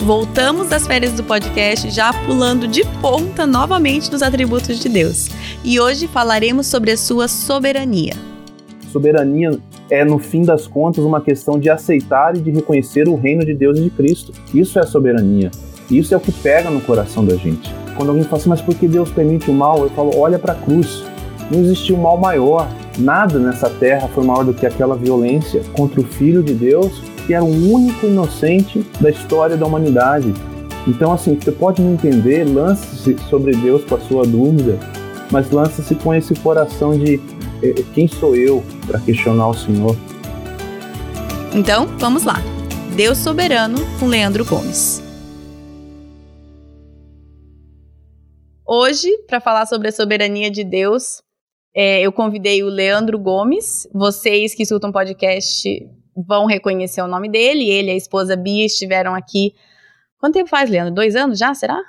Voltamos das férias do podcast já pulando de ponta novamente nos atributos de Deus. E hoje falaremos sobre a sua soberania. Soberania é, no fim das contas, uma questão de aceitar e de reconhecer o reino de Deus e de Cristo. Isso é soberania. Isso é o que pega no coração da gente. Quando alguém fala assim, mas por que Deus permite o mal? Eu falo, olha para a cruz. Não existiu mal maior. Nada nessa terra foi maior do que aquela violência contra o Filho de Deus que era o único inocente da história da humanidade. Então, assim, você pode não entender, lance-se sobre Deus com a sua dúvida, mas lance-se com esse coração de eh, eh, quem sou eu para questionar o Senhor. Então, vamos lá. Deus Soberano com Leandro Gomes. Hoje, para falar sobre a soberania de Deus, é, eu convidei o Leandro Gomes. Vocês que escutam podcast vão reconhecer o nome dele. Ele e a esposa Bia estiveram aqui. Quanto tempo faz, Leandro? Dois anos já, será?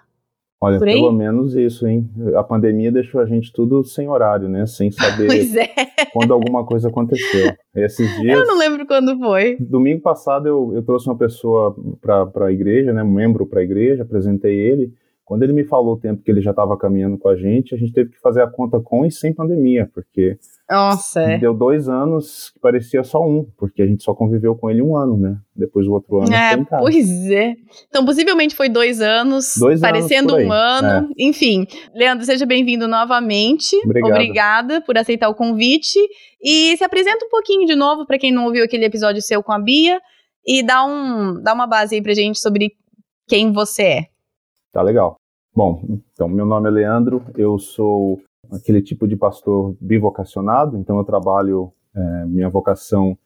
Olha, pelo menos isso, hein? A pandemia deixou a gente tudo sem horário, né? Sem saber é. quando alguma coisa aconteceu. Esses dias. Eu não lembro quando foi. Domingo passado eu, eu trouxe uma pessoa para a igreja, né? Um membro para a igreja, apresentei ele. Quando ele me falou o tempo que ele já estava caminhando com a gente, a gente teve que fazer a conta com e sem pandemia, porque Nossa, é. deu dois anos que parecia só um, porque a gente só conviveu com ele um ano, né? Depois o outro ano é, Pois é. Então, possivelmente foi dois anos, dois parecendo anos um ano. É. Enfim, Leandro, seja bem-vindo novamente. Obrigado. Obrigada por aceitar o convite. E se apresenta um pouquinho de novo para quem não ouviu aquele episódio seu com a Bia e dá, um, dá uma base aí pra gente sobre quem você é. Tá legal. Bom, então meu nome é Leandro, eu sou aquele tipo de pastor bivocacionado, então eu trabalho, é, minha vocação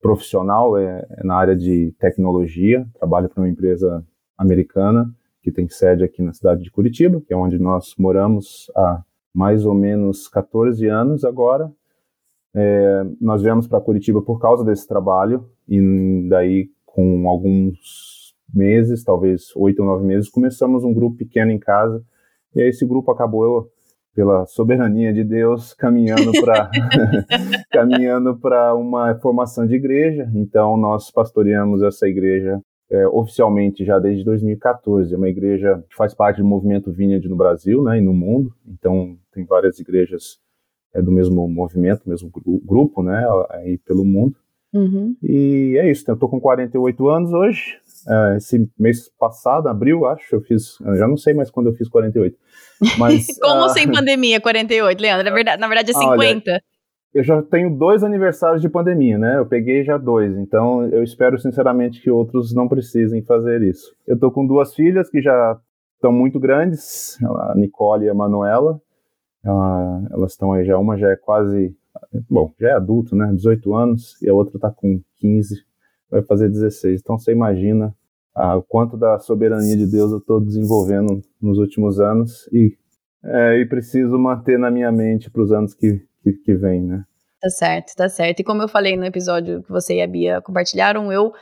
profissional é, é, na área de tecnologia, trabalho para uma empresa americana que tem sede aqui na cidade de Curitiba, que é onde nós moramos há mais ou menos 14 anos agora. É, nós viemos para Curitiba por causa desse trabalho e daí com alguns meses, talvez oito ou nove meses, começamos um grupo pequeno em casa. E aí esse grupo acabou pela soberania de Deus caminhando para caminhando para uma formação de igreja. Então nós pastoreamos essa igreja é, oficialmente já desde 2014. É uma igreja que faz parte do movimento Vineyard no Brasil, né, e no mundo. Então tem várias igrejas é, do mesmo movimento, mesmo grupo, né, aí pelo mundo. Uhum. E é isso. Eu estou com 48 anos hoje. Uh, esse mês passado, abril, acho, eu fiz, eu já não sei mais quando eu fiz 48. Mas, Como uh, sem pandemia, 48, Leandro? Na verdade, na verdade é 50. Olha, eu já tenho dois aniversários de pandemia, né? Eu peguei já dois, então eu espero sinceramente que outros não precisem fazer isso. Eu tô com duas filhas que já estão muito grandes, a Nicole e a Manuela, Ela, elas estão aí já, uma já é quase, bom, já é adulto, né, 18 anos, e a outra está com 15, vai fazer 16. Então você imagina ah, o quanto da soberania de Deus eu estou desenvolvendo nos últimos anos e, é, e preciso manter na minha mente para os anos que, que, que vêm, né? Tá certo, tá certo. E como eu falei no episódio que você e a Bia compartilharam, eu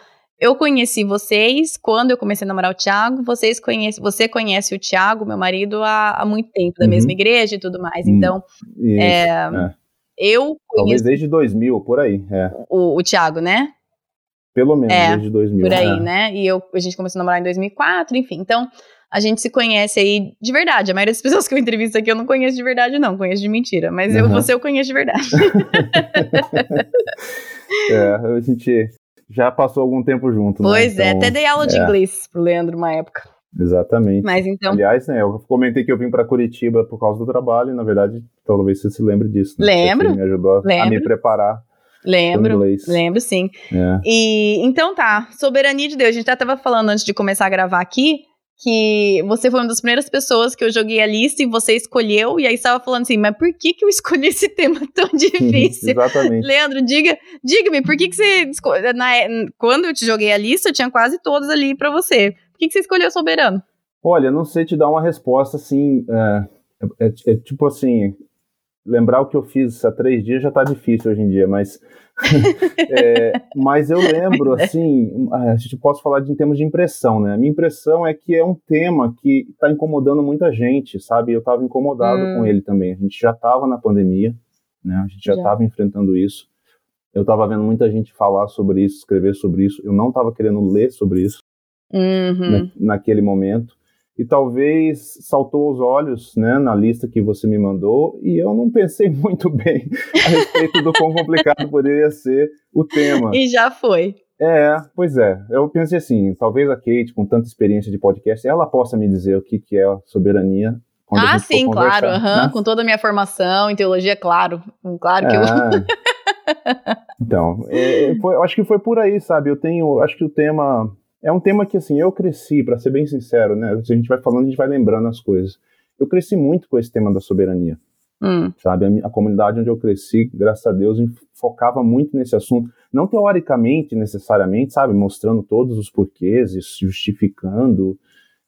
eu conheci vocês quando eu comecei a namorar o Thiago. Vocês conhecem, você conhece o Thiago, meu marido, há, há muito tempo, da uhum. mesma igreja e tudo mais. Hum, então, Isso, é, é. eu conheço. Talvez desde 2000, por aí. É. O, o Thiago, né? Pelo menos, é, desde 2000. Por aí, é. né? E eu, a gente começou a namorar em 2004, enfim. Então, a gente se conhece aí de verdade. A maioria das pessoas que eu entrevisto aqui eu não conheço de verdade, não. Conheço de mentira. Mas uhum. eu, você eu conheço de verdade. é, a gente já passou algum tempo junto, né? Pois né? então, é, até dei aula de é. inglês pro Leandro uma época. Exatamente. Mas então. Aliás, né, eu comentei que eu vim para Curitiba por causa do trabalho, e na verdade, talvez você se lembre disso. Né? Lembro. Você me ajudou a, a me preparar Lembro, lembro sim. É. E então tá, soberania de Deus. A gente já tava falando antes de começar a gravar aqui que você foi uma das primeiras pessoas que eu joguei a lista e você escolheu, e aí estava falando assim, mas por que que eu escolhi esse tema tão difícil? Exatamente. Leandro, diga, diga-me, por que que você escolheu, na, quando eu te joguei a lista, eu tinha quase todas ali para você. Por que que você escolheu Soberano? Olha, não sei te dar uma resposta assim, é, é, é, é tipo assim, lembrar o que eu fiz há três dias já está difícil hoje em dia, mas, é, mas eu lembro, é. assim, a gente pode falar de, em termos de impressão, né? A minha impressão é que é um tema que está incomodando muita gente, sabe? Eu estava incomodado hum. com ele também. A gente já estava na pandemia, né? A gente já estava enfrentando isso. Eu estava vendo muita gente falar sobre isso, escrever sobre isso. Eu não estava querendo ler sobre isso uhum. né, naquele momento e talvez saltou aos olhos né, na lista que você me mandou e eu não pensei muito bem a respeito do quão complicado poderia ser o tema. E já foi. É, pois é. Eu pensei assim, talvez a Kate, com tanta experiência de podcast, ela possa me dizer o que, que é soberania. Ah, sim, claro, uhum, né? com toda a minha formação em teologia, claro. Claro que é. eu. então, é, foi, acho que foi por aí, sabe? Eu tenho, acho que o tema é um tema que, assim, eu cresci, para ser bem sincero, né? Se a gente vai falando, a gente vai lembrando as coisas. Eu cresci muito com esse tema da soberania. Hum. Sabe? A, a, comunidade onde eu cresci, graças a Deus, focava muito nesse assunto. Não teoricamente, necessariamente, sabe? Mostrando todos os porquês, justificando.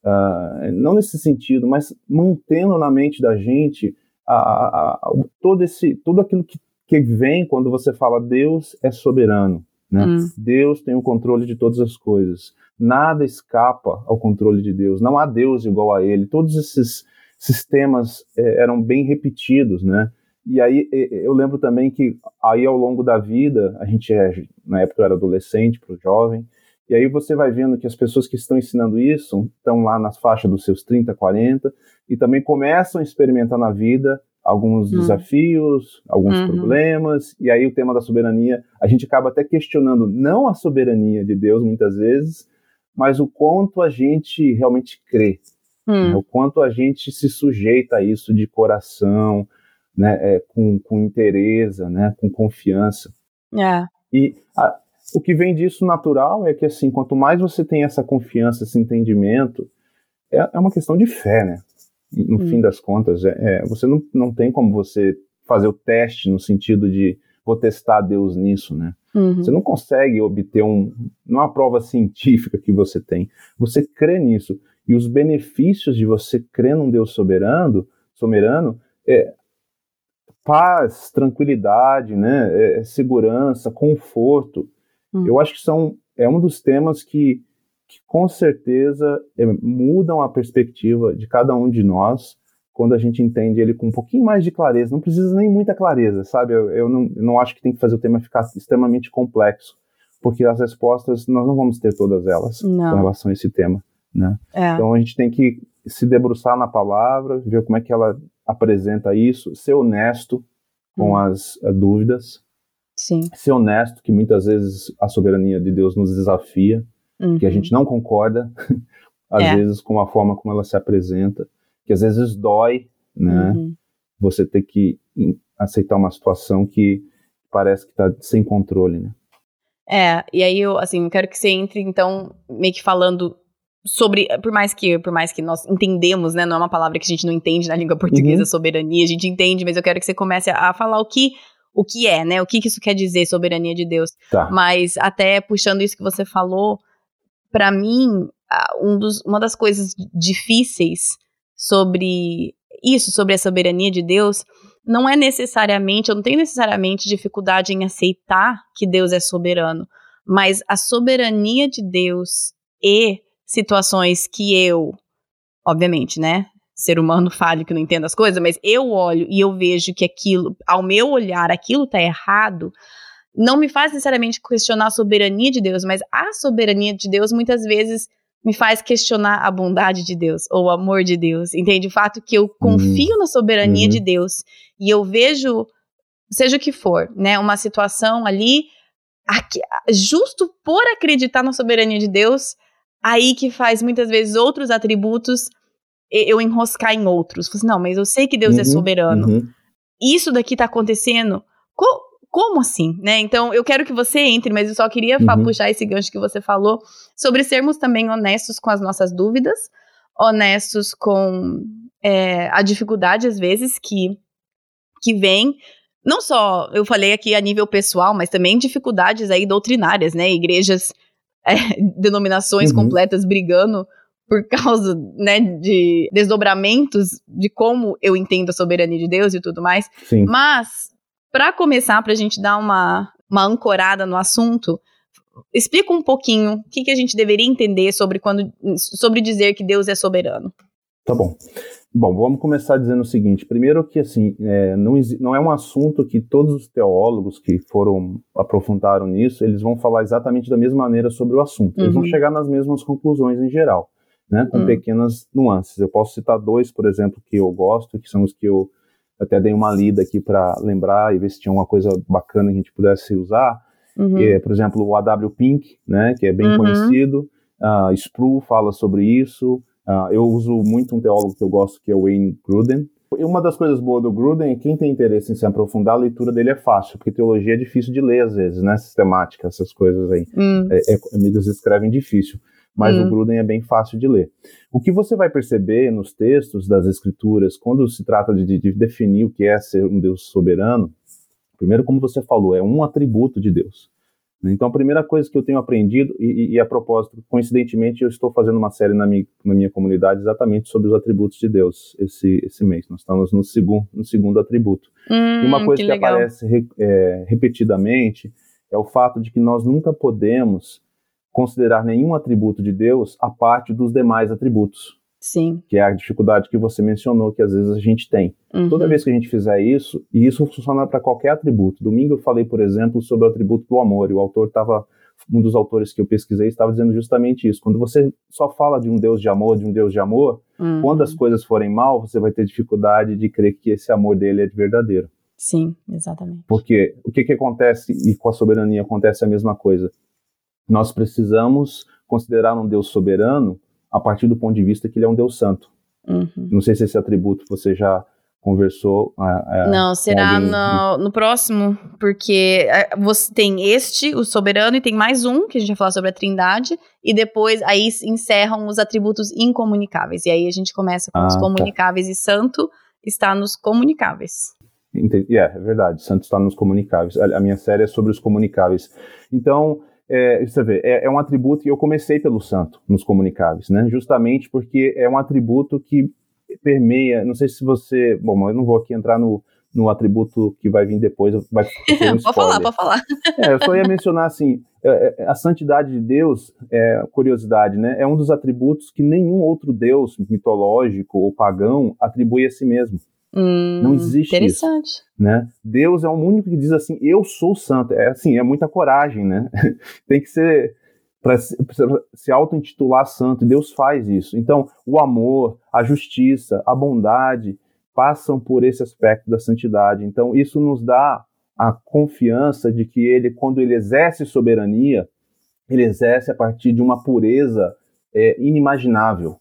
Uh, não nesse sentido, mas mantendo na mente da gente a, a, a, todo, esse, tudo aquilo que, que vem quando você fala Deus é soberano. Né? Hum. Deus tem o controle de todas as coisas. Nada escapa ao controle de Deus. Não há Deus igual a Ele. Todos esses sistemas é, eram bem repetidos, né? E aí eu lembro também que aí ao longo da vida, a gente é, na época eu era adolescente, para o jovem, e aí você vai vendo que as pessoas que estão ensinando isso estão lá nas faixas dos seus 30, 40, e também começam a experimentar na vida alguns hum. desafios, alguns uhum. problemas, e aí o tema da soberania, a gente acaba até questionando não a soberania de Deus muitas vezes, mas o quanto a gente realmente crê, hum. né? o quanto a gente se sujeita a isso de coração, né, é, com, com interesse, né, com confiança. É. E a, o que vem disso natural é que assim, quanto mais você tem essa confiança, esse entendimento, é, é uma questão de fé, né? no hum. fim das contas. É, é, você não, não tem como você fazer o teste no sentido de vou testar Deus nisso, né? Uhum. Você não consegue obter um, uma é prova científica que você tem. Você crê nisso. E os benefícios de você crer num Deus soberano, soberano é paz, tranquilidade, né? É, é segurança, conforto. Uhum. Eu acho que são, é um dos temas que que com certeza é, mudam a perspectiva de cada um de nós quando a gente entende ele com um pouquinho mais de clareza. Não precisa nem muita clareza, sabe? Eu, eu, não, não acho que tem que fazer o tema ficar extremamente complexo, porque as respostas nós não vamos ter todas elas não. com relação a esse tema. Né? É. Então a gente tem que se debruçar na palavra, ver como é que ela apresenta isso, ser honesto com hum. as uh, dúvidas, Sim. ser honesto, que muitas vezes a soberania de Deus nos desafia, uhum. que a gente não concorda, às é. vezes, com a forma como ela se apresenta, que às vezes dói, né? Uhum. Você ter que aceitar uma situação que parece que está sem controle, né? É, e aí eu, assim, quero que você entre, então, meio que falando sobre, por mais que, por mais que nós entendemos, né, não é uma palavra que a gente não entende na língua portuguesa, uhum. soberania, a gente entende, mas eu quero que você comece a, a falar o que o que é, né? O que, que isso quer dizer, soberania de Deus. Tá. Mas até puxando isso que você falou, para mim, um dos, uma das coisas difíceis sobre isso, sobre a soberania de Deus, não é necessariamente, eu não tenho necessariamente dificuldade em aceitar que Deus é soberano, mas a soberania de Deus e situações que eu, obviamente, né, ser humano falho que não entenda as coisas, mas eu olho e eu vejo que aquilo, ao meu olhar, aquilo tá errado, não me faz necessariamente questionar a soberania de Deus, mas a soberania de Deus muitas vezes me faz questionar a bondade de Deus ou o amor de Deus. Entende? O fato que eu confio uhum. na soberania uhum. de Deus e eu vejo, seja o que for, né, uma situação ali, aqui, justo por acreditar na soberania de Deus, aí que faz muitas vezes outros atributos eu enroscar em outros. Assim, não, mas eu sei que Deus é uhum, é soberano. Uhum. Isso daqui tá acontecendo. Co como assim, né? Então, eu quero que você entre, mas eu só queria uhum. puxar esse gancho que você falou sobre sermos também honestos com as nossas dúvidas, honestos com é, a dificuldade, às vezes, que, que vem. Não só, eu falei aqui a nível pessoal, mas também dificuldades aí doutrinárias, né? Igrejas, é, denominações uhum. completas brigando por causa, né, de desdobramentos de como eu entendo a soberania de Deus e tudo mais. Sim. Mas, para começar, para a gente dar uma, uma ancorada no assunto, explica um pouquinho o que, que a gente deveria entender sobre quando sobre dizer que Deus é soberano. Tá bom. Bom, vamos começar dizendo o seguinte. Primeiro que, assim, é, não, não é um assunto que todos os teólogos que foram, aprofundaram nisso, eles vão falar exatamente da mesma maneira sobre o assunto. Eles uhum. vão chegar nas mesmas conclusões em geral né, com hum. pequenas nuances. Eu posso citar dois, por exemplo, que eu gosto, que são os que eu até dei uma lida aqui para lembrar e ver se tinha uma coisa bacana que a gente pudesse usar. Uhum. É, por exemplo, o A.W. Pink, né, que é bem uhum. conhecido. Uh, Spru fala sobre isso. Uh, eu uso muito um teólogo que eu gosto, que é o Wayne Gruden. E uma das coisas boas do Gruden, quem tem interesse em se aprofundar, a leitura dele é fácil, porque teologia é difícil de ler às vezes, né? Sistemática, essas coisas aí. Hum. É, é, eles escrevem difícil mas uhum. o Gruden é bem fácil de ler. O que você vai perceber nos textos das Escrituras, quando se trata de, de definir o que é ser um Deus soberano, primeiro, como você falou, é um atributo de Deus. Então, a primeira coisa que eu tenho aprendido, e, e, a propósito, coincidentemente, eu estou fazendo uma série na minha, na minha comunidade exatamente sobre os atributos de Deus esse, esse mês. Nós estamos no, segundo no segundo atributo. Hum, e uma coisa que, que aparece re, é, repetidamente é o fato de que nós nunca podemos considerar nenhum atributo de Deus a parte dos demais atributos. Sim. Que é a dificuldade que você mencionou, que às vezes a gente tem. Uhum. Toda vez que a gente fizer isso, e isso funciona para qualquer atributo. Domingo eu falei, por exemplo, sobre o atributo do amor, e o autor estava, um dos autores que eu pesquisei, estava dizendo justamente isso. Quando você só fala de um Deus de amor, de um Deus de amor, uhum. quando as coisas forem mal, você vai ter dificuldade de crer que esse amor dele é de verdadeiro. Sim, exatamente. Porque o que, que acontece, e com a soberania acontece a mesma coisa nós precisamos considerar um Deus soberano a partir do ponto de vista que ele é um Deus santo. Uhum. Não sei se esse atributo você já conversou. É, não, será no, no, próximo, porque você tem este, o soberano, e tem mais um, que a gente vai falar sobre a trindade, e depois aí encerram os atributos incomunicáveis. E aí a gente começa com ah, os tá. comunicáveis tá. e santo está nos comunicáveis. Entendi. É, é verdade, santo está nos comunicáveis. A, a minha série é sobre os comunicáveis. Então, é, você vê, é, é, um atributo, e eu comecei pelo santo nos comunicáveis, né? Justamente porque é um atributo que permeia, não sei se você, bom, eu não vou aqui entrar no, no atributo que vai vir depois, vai um pode falar, pode falar. É, eu só ia mencionar assim, é, é, a santidade de Deus, é, curiosidade, né? É um dos atributos que nenhum outro Deus mitológico ou pagão atribui a si mesmo. Hum, não existe interessante. isso, né? Deus é o único que diz assim, eu sou santo. É assim, é muita coragem, né? Tem que ser para se, auto-intitular santo. Deus faz isso. Então, o amor, a justiça, a bondade passam por esse aspecto da santidade. Então, isso nos dá a confiança de que ele, quando ele exerce soberania, ele exerce a partir de uma pureza é, inimaginável.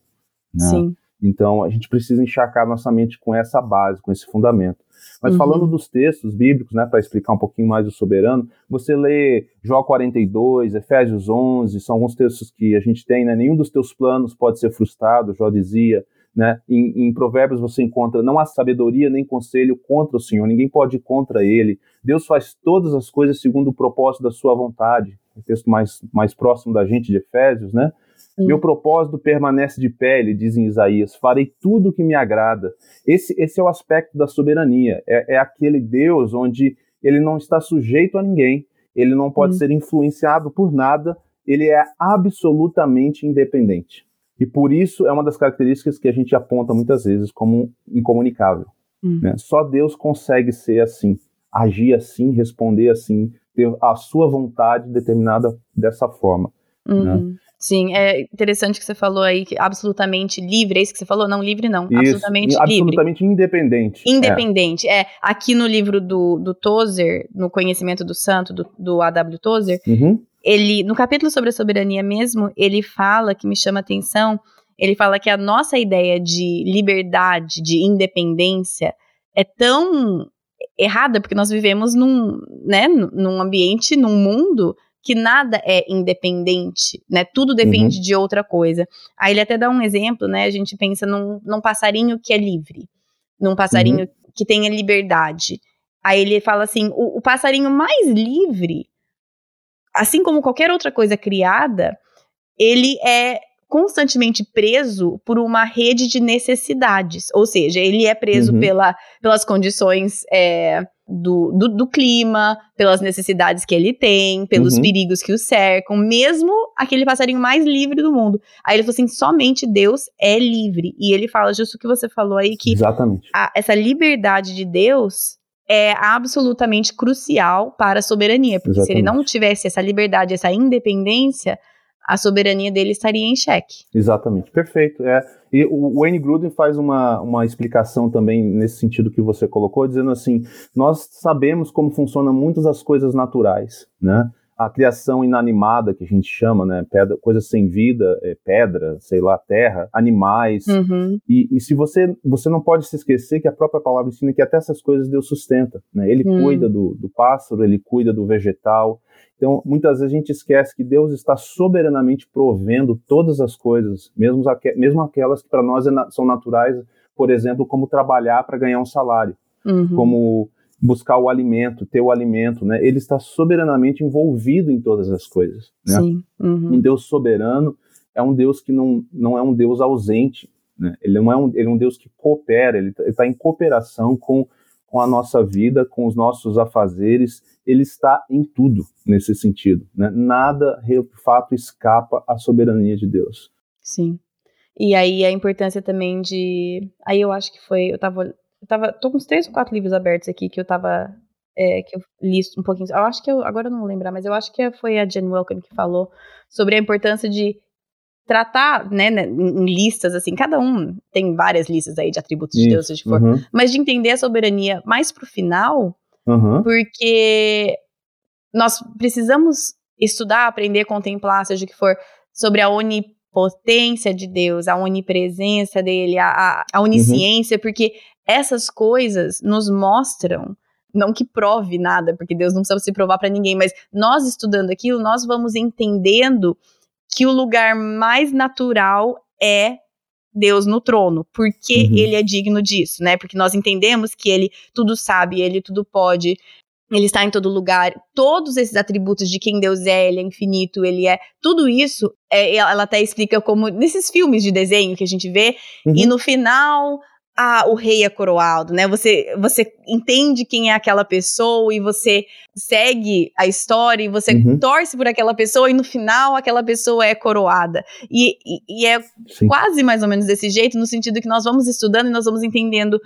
Né? Sim. Então, a gente precisa encharcar nossa mente com essa base, com esse fundamento. Mas uhum. falando dos textos bíblicos, né, para explicar um pouquinho mais do soberano, você lê Jó 42, Efésios 11, são alguns textos que a gente tem, né? Nenhum dos teus planos pode ser frustrado, Jó dizia. Né? Em, em, Provérbios você encontra não há sabedoria nem conselho contra o Senhor, ninguém pode ir contra ele. Deus faz todas as coisas segundo o propósito da sua vontade. O texto mais, mais próximo da gente de Efésios, né? Hum. Meu propósito permanece de pé, ele diz em Isaías, farei tudo o que me agrada. Esse, esse é o aspecto da soberania, é, é aquele Deus onde ele não está sujeito a ninguém, ele não pode hum. ser influenciado por nada, ele é absolutamente independente. E por isso é uma das características que a gente aponta muitas vezes como incomunicável. Hum. Né? Só Deus consegue ser assim, agir assim, responder assim, ter a sua vontade determinada dessa forma. Né? Uhum. Né? Sim, é interessante que você falou aí que absolutamente livre, é isso que você falou? Não, livre não, isso, absolutamente livre. Absolutamente independente. Independente, é. é. Aqui no livro do, do Tozer, no Conhecimento do Santo, do, do A.W. Tozer, uhum. ele, no capítulo sobre a soberania mesmo, ele fala, que me chama atenção, ele fala que a nossa ideia de liberdade, de independência, é tão errada, porque nós vivemos num, né, num ambiente, num mundo que nada é independente, né? Tudo depende uhum. de outra coisa. Aí ele até dá um exemplo, né? A gente pensa num, num passarinho que é livre, num passarinho uhum. que tenha liberdade. Aí ele fala assim: o, o passarinho mais livre, assim como qualquer outra coisa criada, ele é constantemente preso por uma rede de necessidades. Ou seja, ele é preso uhum. pela, pelas condições é, do, do, do, clima, pelas necessidades que ele tem, pelos uhum. perigos que o cercam, mesmo aquele passarinho mais livre do mundo. Aí ele falou assim: somente Deus é livre. E ele fala justo o que você falou aí, que a, essa liberdade de Deus é absolutamente crucial para a soberania. Porque Exatamente. se ele não tivesse essa liberdade, essa independência, a soberania dele estaria em xeque. Exatamente, perfeito. É, e o Wayne Gruden faz uma, uma explicação também nesse sentido que você colocou, dizendo assim: nós sabemos como funcionam muitas das coisas naturais, né? A criação inanimada que a gente chama, né? Pedra, coisas sem vida, é, pedra, sei lá, terra, animais. Uhum. E, e, se você você não pode se esquecer que a própria palavra ensina que até essas coisas Deus sustenta, né? Ele uhum. cuida do, do pássaro, ele cuida do vegetal, então, muitas vezes a gente esquece que Deus está soberanamente provendo todas as coisas, mesmo, aqu mesmo aquelas que para nós é na são naturais, por exemplo, como trabalhar para ganhar um salário, uhum. como buscar o alimento, ter o alimento, né? Ele está soberanamente envolvido em todas as coisas, né? Sim. Uhum. Um Deus soberano é um Deus que não, não é um Deus ausente, né? Ele não é um, ele é um Deus que coopera, ele está tá em cooperação com com a nossa vida, com os nossos afazeres, ele está em tudo nesse sentido. Né? Nada, de fato, escapa à soberania de Deus. Sim. E aí a importância também de. Aí eu acho que foi. Eu tava. Eu tava. Tô com uns três ou quatro livros abertos aqui que eu tava. É, que eu li um pouquinho. Eu acho que eu. Agora eu não vou lembrar, mas eu acho que foi a Jen Welcome que falou sobre a importância de tratar, né, né, em listas, assim, cada um tem várias listas aí de atributos Isso, de Deus, se for, uhum. mas de entender a soberania mais pro final, uhum. porque nós precisamos estudar, aprender, contemplar, seja o que for, sobre a onipotência de Deus, a onipresença dele, a, a, a onisciência, uhum. porque essas coisas nos mostram não que prove nada, porque Deus não precisa se provar para ninguém, mas nós estudando aquilo, nós vamos entendendo que o lugar mais natural é Deus no trono, porque uhum. ele é digno disso, né? Porque nós entendemos que ele tudo sabe, ele tudo pode, ele está em todo lugar. Todos esses atributos de quem Deus é, ele é infinito, ele é. Tudo isso, é, ela até explica como nesses filmes de desenho que a gente vê, uhum. e no final ah, o rei é coroado, né? Você, você entende quem é aquela pessoa e você segue a história e você uhum. torce por aquela pessoa e no final aquela pessoa é coroada. E, e, e é Sim. quase mais ou menos desse jeito, no sentido que nós vamos estudando e nós vamos entendendo.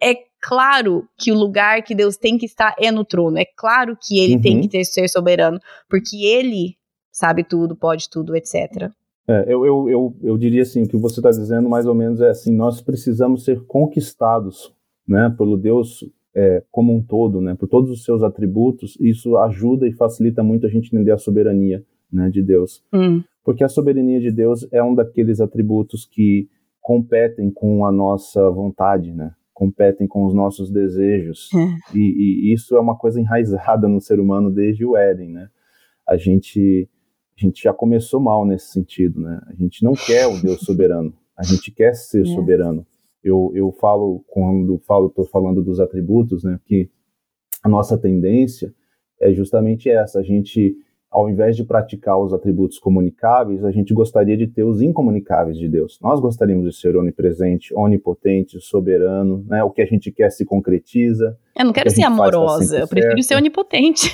É claro que o lugar que Deus tem que estar é no trono. É claro que ele uhum. tem que ter, ser soberano, porque ele sabe tudo, pode tudo, etc. É, eu, eu, eu, eu diria assim, o que você está dizendo mais ou menos é assim, nós precisamos ser conquistados, né, pelo Deus é, como um todo, né, por todos os seus atributos, isso ajuda e facilita muito a gente entender a soberania, né, de Deus. Hum. Porque a soberania de Deus é um daqueles atributos que competem com a nossa vontade, né? Competem com os nossos desejos. É. E, e, isso é uma coisa enraizada no ser humano desde o Éden, né? A gente, a gente já começou mal nesse sentido, né? A gente não quer o Deus soberano. A gente quer ser é. soberano. Eu, eu falo, quando falo, estou falando dos atributos, né? Que a nossa tendência é justamente essa. A gente ao invés de praticar os atributos comunicáveis, a gente gostaria de ter os incomunicáveis de Deus. Nós gostaríamos de ser onipresente, onipotente, soberano, né? O que a gente quer se concretiza. Eu não quero ser tá amorosa, eu prefiro ser onipotente.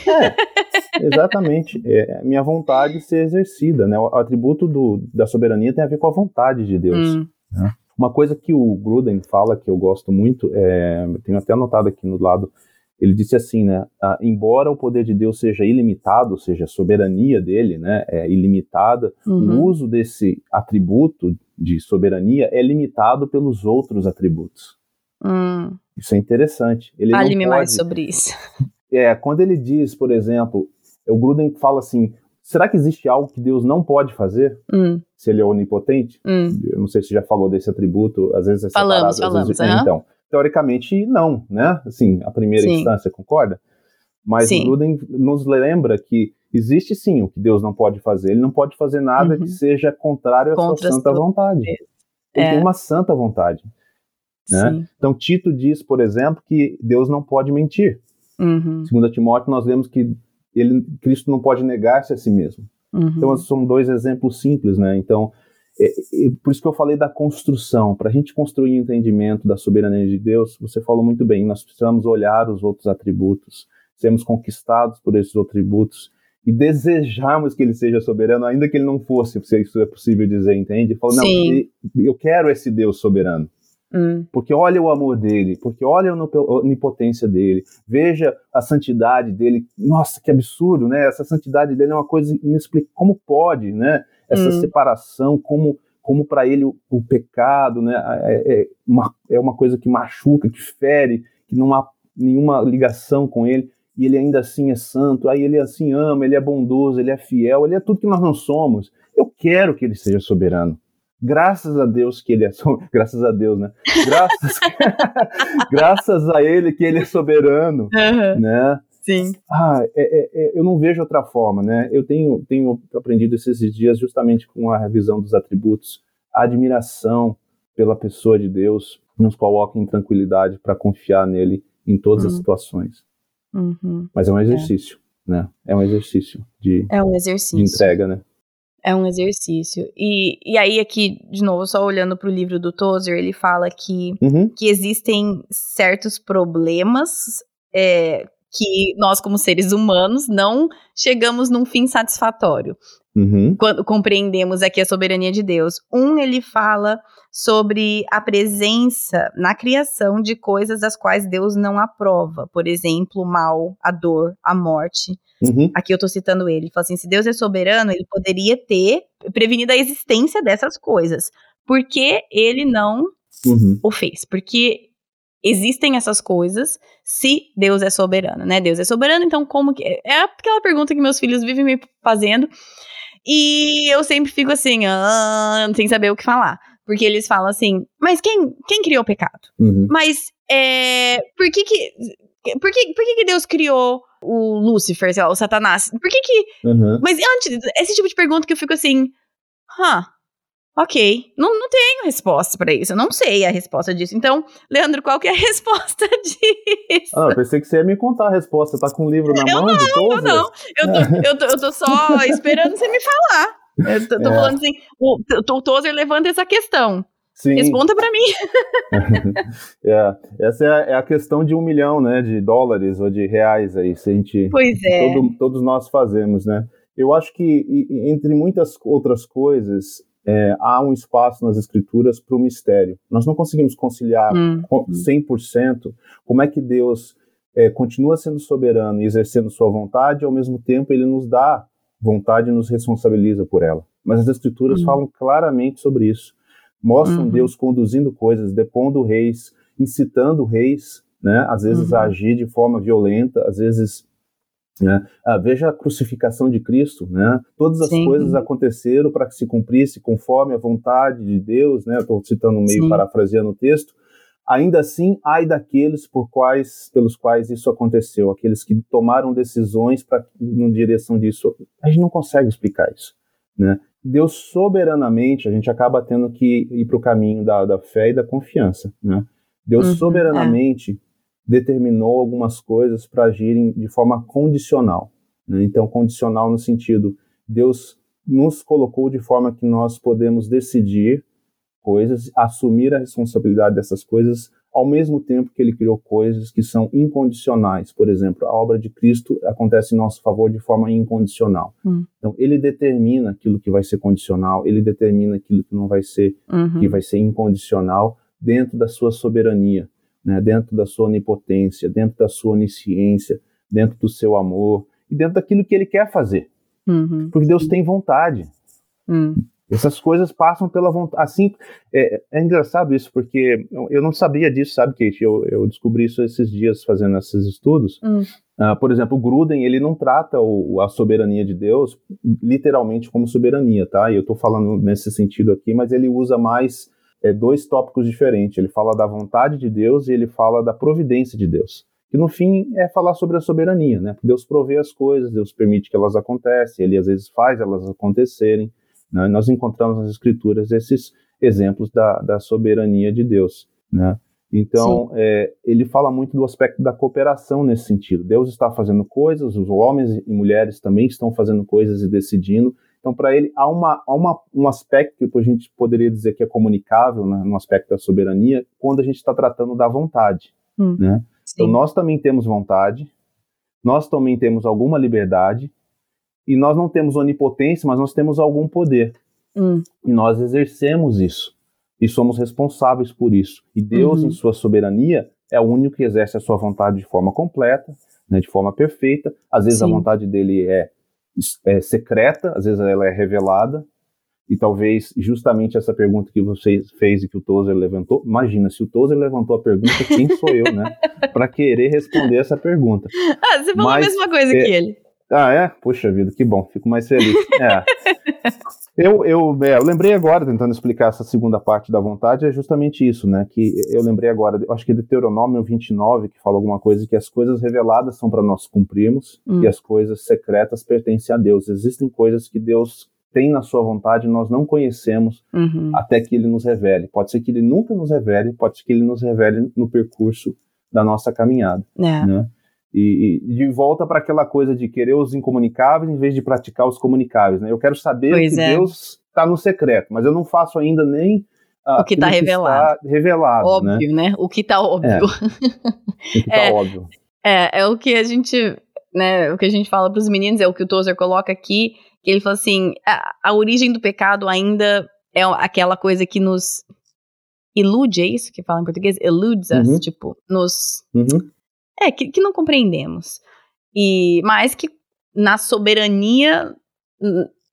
É, exatamente. É, minha vontade ser exercida, né? O atributo do, da soberania tem a ver com a vontade de Deus. Hum. Né? Uma coisa que o Gruden fala que eu gosto muito, é, tenho até anotado aqui no lado ele disse assim, né, ah, embora o poder de Deus seja ilimitado, ou seja, a soberania dele, né, é ilimitada, uhum. o uso desse atributo de soberania é limitado pelos outros atributos. Hum. Isso é interessante. Fale-me mais sobre isso. É, quando ele diz, por exemplo, o Gruden fala assim, será que existe algo que Deus não pode fazer? Hum. Se ele é onipotente? Hum. Eu não sei se já falou desse atributo, às vezes é falamos, separado. Falamos, vezes... uhum. Então, teoricamente não, né? Assim, a primeira sim. instância, concorda? Mas sim. Gruden nos lembra que existe sim o que Deus não pode fazer. Ele não pode fazer nada uhum. que seja contrário à Contra sua santa vontade. Ele é. tem uma santa vontade. Né? Então Tito diz, por exemplo, que Deus não pode mentir. Uhum. Segundo Timóteo, nós lemos que ele, Cristo não pode negar-se a si mesmo. Uhum. Então são dois exemplos simples, né? Então é, é, por isso que eu falei da construção. Para a gente construir o entendimento da soberania de Deus, você falou muito bem, nós precisamos olhar os outros atributos, sermos conquistados por esses atributos e desejarmos que ele seja soberano, ainda que ele não fosse, se isso é possível dizer, entende? Falou, não, eu quero esse Deus soberano. Hum. Porque olha o amor dele, porque olha a onipotência dele, veja a santidade dele. Nossa, que absurdo, né? Essa santidade dele é uma coisa inexplicável. Como pode, né? Essa hum. separação, como, como para ele o, o, pecado né, é, é, uma, é uma coisa que machuca, que fere, que não há nenhuma ligação com ele, e ele ainda assim é santo, aí ele assim ama, ele é bondoso, ele é fiel, ele é tudo que nós não somos. Eu quero que ele seja soberano. Graças a Deus que ele é so... graças a Deus, né? Graças graças a ele que ele é soberano, uhum. né? Sim. Ah, é, é, é, eu não vejo outra forma, né? Eu tenho, tenho aprendido esses dias justamente com a revisão dos atributos, a admiração pela pessoa de Deus nos coloca em tranquilidade para confiar nele em todas uhum. as situações. Uhum. Mas é um exercício, é. né? É um exercício de, é um exercício. de entrega, né? É um exercício. E, e aí, aqui, de novo, só olhando para o livro do Tozer, ele fala que, uhum. que existem certos problemas é, que nós, como seres humanos, não chegamos num fim satisfatório. Uhum. Quando compreendemos aqui a soberania de Deus. Um, ele fala sobre a presença na criação de coisas das quais Deus não aprova. Por exemplo, o mal, a dor, a morte. Uhum. Aqui eu estou citando ele. Ele fala assim: se Deus é soberano, ele poderia ter prevenido a existência dessas coisas. Por que ele não uhum. o fez? Porque existem essas coisas se Deus é soberano, né? Deus é soberano, então como que. É aquela pergunta que meus filhos vivem me fazendo. E eu sempre fico assim, ah, sem saber o que falar. Porque eles falam assim, mas quem, quem criou o pecado? Uhum. Mas é, por que que. Por que, por que, que Deus criou o Lúcifer, sei lá, o Satanás? Por que que. Uhum. Mas antes, esse tipo de pergunta que eu fico assim. Huh, Ok, não, não tenho resposta para isso, eu não sei a resposta disso. Então, Leandro, qual que é a resposta disso? Ah, eu pensei que você ia me contar a resposta, tá com o livro na eu mão não, de todos? Não, eu tô, eu, tô, eu tô só esperando você me falar. Eu tô, tô é. falando assim, o, o Tozer levanta essa questão. Sim. Responda para mim. é, essa é a, é a, questão de um milhão, né, de dólares ou de reais aí, se a gente, pois é. Todo, todos nós fazemos, né? Eu acho que entre muitas outras coisas, é, há um espaço nas escrituras para o mistério. Nós não conseguimos conciliar hum. 100% como é que Deus é, continua sendo soberano e exercendo sua vontade, e ao mesmo tempo ele nos dá vontade e nos responsabiliza por ela. Mas as escrituras hum. falam claramente sobre isso. Mostram uhum. Deus conduzindo coisas, depondo reis, incitando reis, né, às vezes uhum. a agir de forma violenta, às vezes Né? Ah, veja a crucificação de Cristo, né? Todas as Sim. coisas aconteceram para que se cumprisse conforme a vontade de Deus, né? Estou citando meio Sim. parafraseando o texto. Ainda assim, ai daqueles por quais, pelos quais isso aconteceu, aqueles que tomaram decisões para na direção disso. A gente não consegue explicar isso, né? Deus soberanamente, a gente acaba tendo que ir para o caminho da, da fé e da confiança, né? Deus uhum, soberanamente é determinou algumas coisas para agirem de forma condicional. Né? Então, condicional no sentido, Deus nos colocou de forma que nós podemos decidir coisas, assumir a responsabilidade dessas coisas, ao mesmo tempo que ele criou coisas que são incondicionais. Por exemplo, a obra de Cristo acontece em nosso favor de forma incondicional. Hum. Então, ele determina aquilo que vai ser condicional, ele determina aquilo que não vai ser, uhum. que vai ser incondicional dentro da sua soberania né, dentro da sua onipotência, dentro da sua onisciência, dentro do seu amor e dentro daquilo que ele quer fazer. Uhum. Porque Deus tem vontade. Uhum. Essas coisas passam pela vontade. Assim, é, é, engraçado isso, porque eu não sabia disso, sabe, Kate? Eu, eu descobri isso esses dias fazendo esses estudos. Uhum. Uh, por exemplo, o Gruden, ele não trata o, a soberania de Deus literalmente como soberania, tá? E eu estou falando nesse sentido aqui, mas ele usa mais é, dois tópicos diferentes. Ele fala da vontade de Deus e ele fala da providência de Deus. Que no fim é falar sobre a soberania, né? Deus provê as coisas, Deus permite que elas aconteçam, ele às vezes faz elas acontecerem. Né? Nós encontramos nas Escrituras esses exemplos da, da soberania de Deus, né? Então, é, ele fala muito do aspecto da cooperação nesse sentido. Deus está fazendo coisas, os homens e mulheres também estão fazendo coisas e decidindo, então, para ele, há, uma, há uma, um aspecto que a gente poderia dizer que é comunicável, né, no aspecto da soberania, quando a gente está tratando da vontade. Hum, né? Então, nós também temos vontade, nós também temos alguma liberdade, e nós não temos onipotência, mas nós temos algum poder. Hum. E nós exercemos isso. E somos responsáveis por isso. E Deus, uhum. em sua soberania, é o único que exerce a sua vontade de forma completa, né, de forma perfeita. Às vezes Sim. a vontade dele é é, secreta, às vezes ela é revelada, e talvez justamente essa pergunta que você fez e que o Tozer levantou, imagina, se o Tozer levantou a pergunta, quem sou eu, né, para querer responder essa pergunta. Ah, você falou Mas, a mesma coisa é, que ele. Ah, é? Puxa vida, que bom, fico mais feliz. É. Eu, eu, é, eu lembrei agora, tentando explicar essa segunda parte da vontade, é justamente isso, né? Que eu lembrei agora, acho que é de Deuteronômio 29, que fala alguma coisa que as coisas reveladas são para nós cumprirmos hum. e as coisas secretas pertencem a Deus. Existem coisas que Deus tem na sua vontade e nós não conhecemos uhum. até que ele nos revele. Pode ser que ele nunca nos revele, pode ser que ele nos revele no percurso da nossa caminhada. É. Né? E, e, de volta para aquela coisa de querer os incomunicáveis em vez de praticar os comunicáveis. Né? Eu quero saber pois que é. Deus está no secreto, mas eu não faço ainda nem uh, o que está revelado. Tá revelado. Óbvio, né? né? O que está óbvio. É. O que está é, óbvio. É, é o que a gente, né? O que a gente fala para os meninos é o que o Tozer coloca aqui, que ele fala assim: a, a origem do pecado ainda é aquela coisa que nos ilude, é isso que fala em português? Eludes us, uhum. tipo, nos. Uhum é, que, que não compreendemos. E mais que na soberania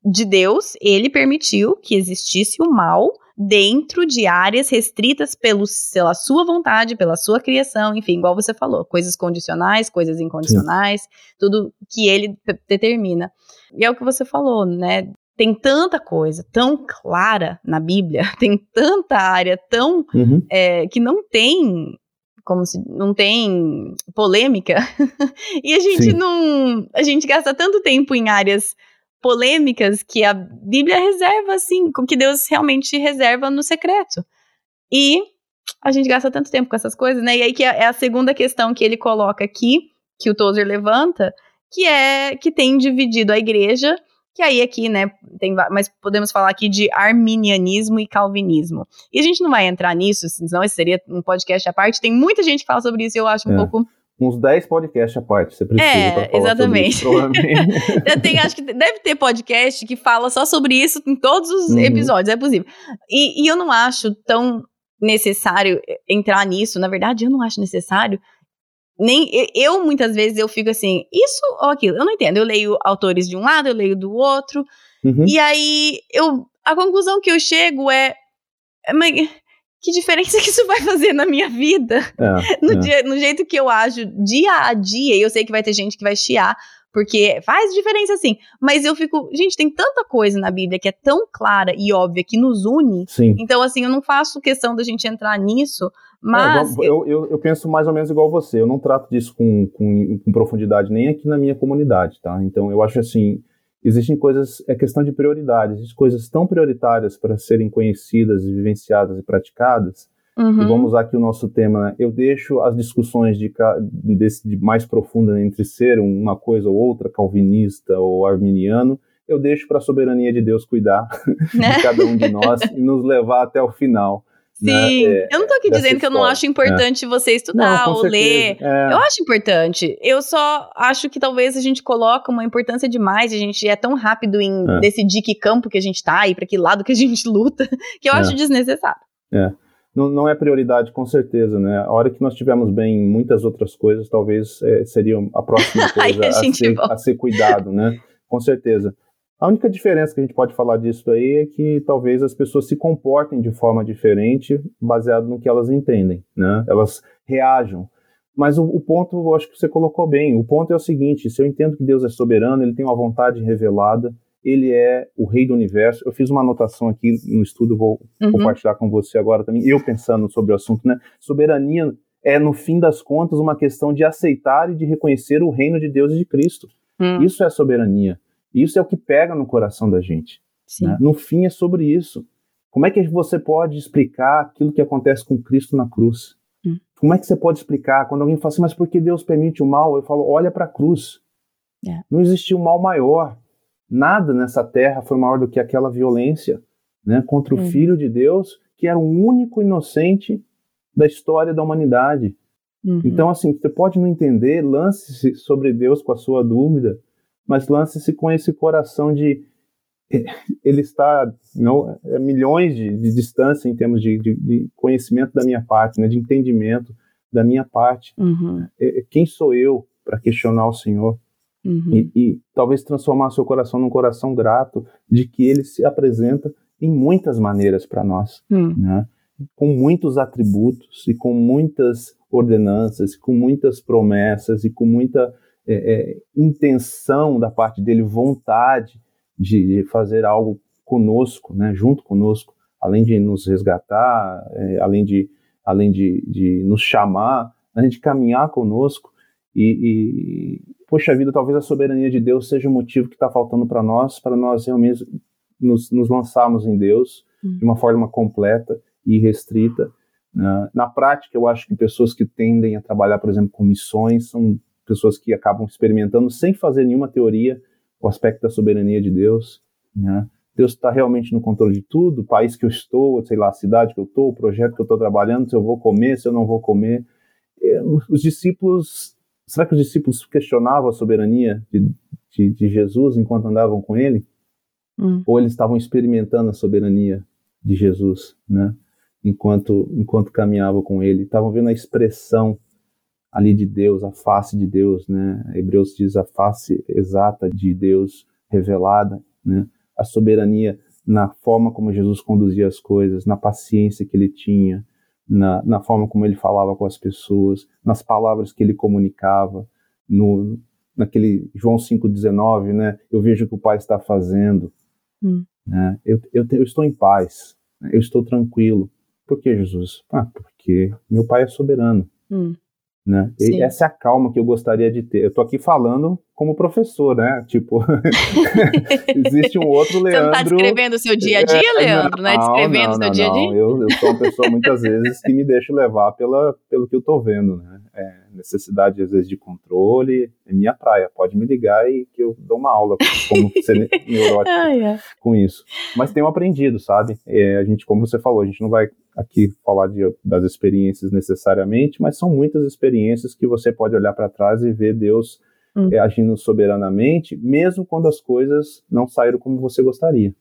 de Deus, ele permitiu que existisse o mal dentro de áreas restritas pelo, pela sua vontade, pela sua criação, enfim, igual você falou, coisas condicionais, coisas incondicionais, Sim. tudo que ele determina. E é o que você falou, né? Tem tanta coisa tão clara na Bíblia, tem tanta área tão uhum. é, que não tem como se não tem polêmica. e a gente Sim. não. A gente gasta tanto tempo em áreas polêmicas que a Bíblia reserva, assim, com que Deus realmente reserva no secreto. E a gente gasta tanto tempo com essas coisas, né? E aí que é, é a segunda questão que ele coloca aqui, que o Tozer levanta, que é que tem dividido a igreja que aí aqui, né, tem, mas podemos falar aqui de arminianismo e calvinismo. E a gente não vai entrar nisso, senão esse seria um podcast à parte. Tem muita gente que fala sobre isso e eu acho um é. pouco uns 10 podcasts à parte, você precisa é, falar exatamente. sobre isso, tem, acho que deve ter podcast que fala só sobre isso em todos os uhum. episódios, é possível. E, e eu não acho tão necessário entrar nisso, na verdade eu não acho necessário, nem eu muitas vezes eu fico assim, isso ou aquilo, eu não entendo. Eu leio autores de um lado, eu leio do outro, uhum. e aí eu a conclusão que eu chego é, é mas que diferença que isso vai fazer na minha vida? É, no, é. Dia, no jeito que eu ajo dia a dia, e eu sei que vai ter gente que vai chiar, porque faz diferença sim. Mas eu fico, gente, tem tanta coisa na Bíblia que é tão clara e óbvia que nos une. Sim. Então, assim, eu não faço questão da gente entrar nisso, mas. É, eu, eu, eu, penso mais ou menos igual você. Eu não trato disso com, com, com profundidade nem aqui na minha comunidade, tá? Então, eu acho assim existem coisas, é questão de prioridade, existem coisas tão prioritárias para serem conhecidas, vivenciadas e praticadas. Uhum. E vamos usar aqui o nosso tema, né? Eu deixo as discussões de, de, de mais profunda entre ser uma coisa ou outra, calvinista ou arminiano, eu deixo para a soberania de Deus cuidar de cada um de nós e nos levar até o final. Né, Sim, né, é, eu não tô aqui dizendo que eu não acho importante é. você estudar não, ou certeza. ler. É. Eu acho importante. Eu só acho que talvez a gente coloca uma importância demais, a gente é tão rápido em é. decidir que campo que a gente tá e para que lado que a gente luta, que eu acho é. desnecessário. É. Não, não, é prioridade, com certeza, né? A hora que nós estivermos bem em muitas outras coisas, talvez seria a próxima coisa a, a, ser, a ser cuidado, né? Com certeza. A única diferença que a gente pode falar disso aí é que talvez as pessoas se comportem de forma diferente baseado no que elas entendem, né? Elas reajam. Mas o, o, ponto, eu acho que você colocou bem. O ponto é o seguinte: se eu entendo que Deus é soberano, Ele tem uma vontade revelada, Ele é o Rei do Universo. Eu fiz uma anotação aqui no estudo, vou uhum. compartilhar com você agora também. Eu pensando sobre o assunto, né? Soberania é, no fim das contas, uma questão de aceitar e de reconhecer o reino de Deus e de Cristo. Uhum. Isso é soberania. Isso é o que pega no coração da gente. Né? No fim, é sobre isso. Como é que você pode explicar aquilo que acontece com Cristo na cruz? Hum. Como é que você pode explicar quando alguém fala assim, mas por que Deus permite o mal? Eu falo, olha para a cruz. É. Não existiu mal maior. Nada nessa terra foi maior do que aquela violência né, contra o uhum. Filho de Deus, que era o único inocente da história da humanidade. Uhum. Então, assim, você pode não entender, lance-se sobre Deus com a sua dúvida, mas lance-se com esse coração de ele está não, é milhões de, de, distância em termos de, de, de, conhecimento da minha parte, né, de entendimento da minha parte. Uhum. É, é quem sou eu para questionar o Senhor? Uhum. E, e, talvez transformar seu coração num coração grato de que ele se apresenta em muitas maneiras para nós, uhum. né? com muitos atributos e com muitas ordenanças, com muitas promessas e com muita é, é, intenção da parte dele, vontade de, de, fazer algo conosco, né, junto conosco, além de nos resgatar, é, além, de, além de, de nos chamar, além de caminhar conosco. E, e, poxa vida, talvez a soberania de Deus seja o motivo que está faltando para nós, para nós realmente nos, nos lançarmos em Deus hum. de uma forma completa e restrita. Na, na prática, eu acho que pessoas que tendem a trabalhar, por exemplo, com missões são pessoas que acabam experimentando sem fazer nenhuma teoria o aspecto da soberania de Deus. Né? Deus está realmente no controle de tudo, o país que eu estou, sei lá, a cidade que eu estou, o projeto que eu estou trabalhando, se eu vou comer, se eu não vou comer. Os discípulos, será que os discípulos questionavam a soberania de, de, de Jesus enquanto andavam com ele? Hum. Ou eles estavam experimentando a soberania de Jesus, né? Enquanto, enquanto caminhavam com ele, estavam vendo a expressão ali de Deus, a face de Deus, né? Hebreus diz a face exata de Deus revelada, né? A soberania na forma como Jesus conduzia as coisas, na paciência que ele tinha, na, na forma como ele falava com as pessoas, nas palavras que ele comunicava, no, naquele João 5,19, né? Eu vejo o que o Pai está fazendo, hum. né? Eu, eu, eu, estou em paz, né? eu estou tranquilo. Por que, Jesus? Ah, porque meu Pai é soberano. Hum. Né? E essa é a calma que eu gostaria de ter. Eu tô aqui falando como professor, né? Tipo, existe um outro Leandro. Você não tá descrevendo o seu dia a dia, é, Leandro? Não, é descrevendo o seu não, dia a dia? Eu, eu sou uma pessoa, muitas vezes, que me deixa levar pela, pelo que eu tô vendo, né? É, necessidade, às vezes, de controle é minha praia. Pode me ligar e que eu dou uma aula como ser neurótico ah, yeah. com isso. Mas tenho aprendido, sabe? É, a gente, como você falou, a gente não vai aqui falar de, das experiências necessariamente, mas são muitas experiências que você pode olhar para trás e ver Deus uhum. é, agindo soberanamente, mesmo quando as coisas não saíram como você gostaria.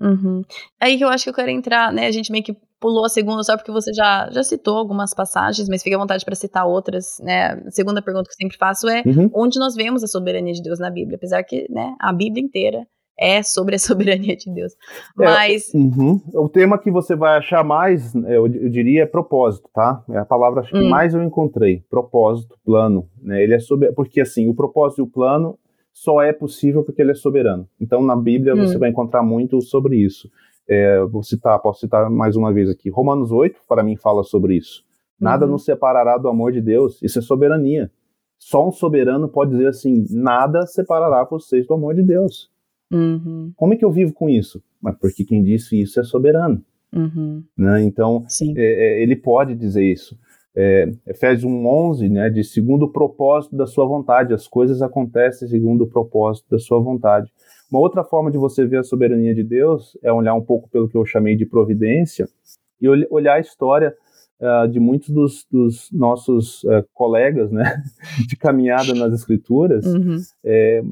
Uhum. Aí que eu acho que eu quero entrar, né? A gente meio que pulou a segunda só porque você já, já citou algumas passagens, mas fique à vontade para citar outras, né? A segunda pergunta que eu sempre faço é uhum. onde nós vemos a soberania de Deus na Bíblia, apesar que, né, a Bíblia inteira é sobre a soberania de Deus. É, Mas. É, uhum. O tema que você vai achar mais, eu, eu, diria, é propósito, tá? É a palavra que hum. mais eu encontrei. Propósito, plano. Né? Ele é sobre. Porque assim, o propósito e o plano só é possível porque ele é soberano. Então, na Bíblia, hum. você vai encontrar muito sobre isso. É, vou citar, posso citar mais uma vez aqui. Romanos 8, para mim, fala sobre isso. Nada uhum. nos separará do amor de Deus. Isso é soberania. Só um soberano pode dizer assim: nada separará vocês do amor de Deus. Uhum. Como é que eu vivo com isso? Mas porque quem disse isso é soberano. Uhum. Né? Então, é, é, ele pode dizer isso. É, Efésios 1,11 né, de segundo o propósito da sua vontade, as coisas acontecem segundo o propósito da sua vontade. Uma outra forma de você ver a soberania de Deus é olhar um pouco pelo que eu chamei de providência e olhar a história uh, de muitos dos, dos nossos uh, colegas né, de caminhada nas escrituras. Uhum. É,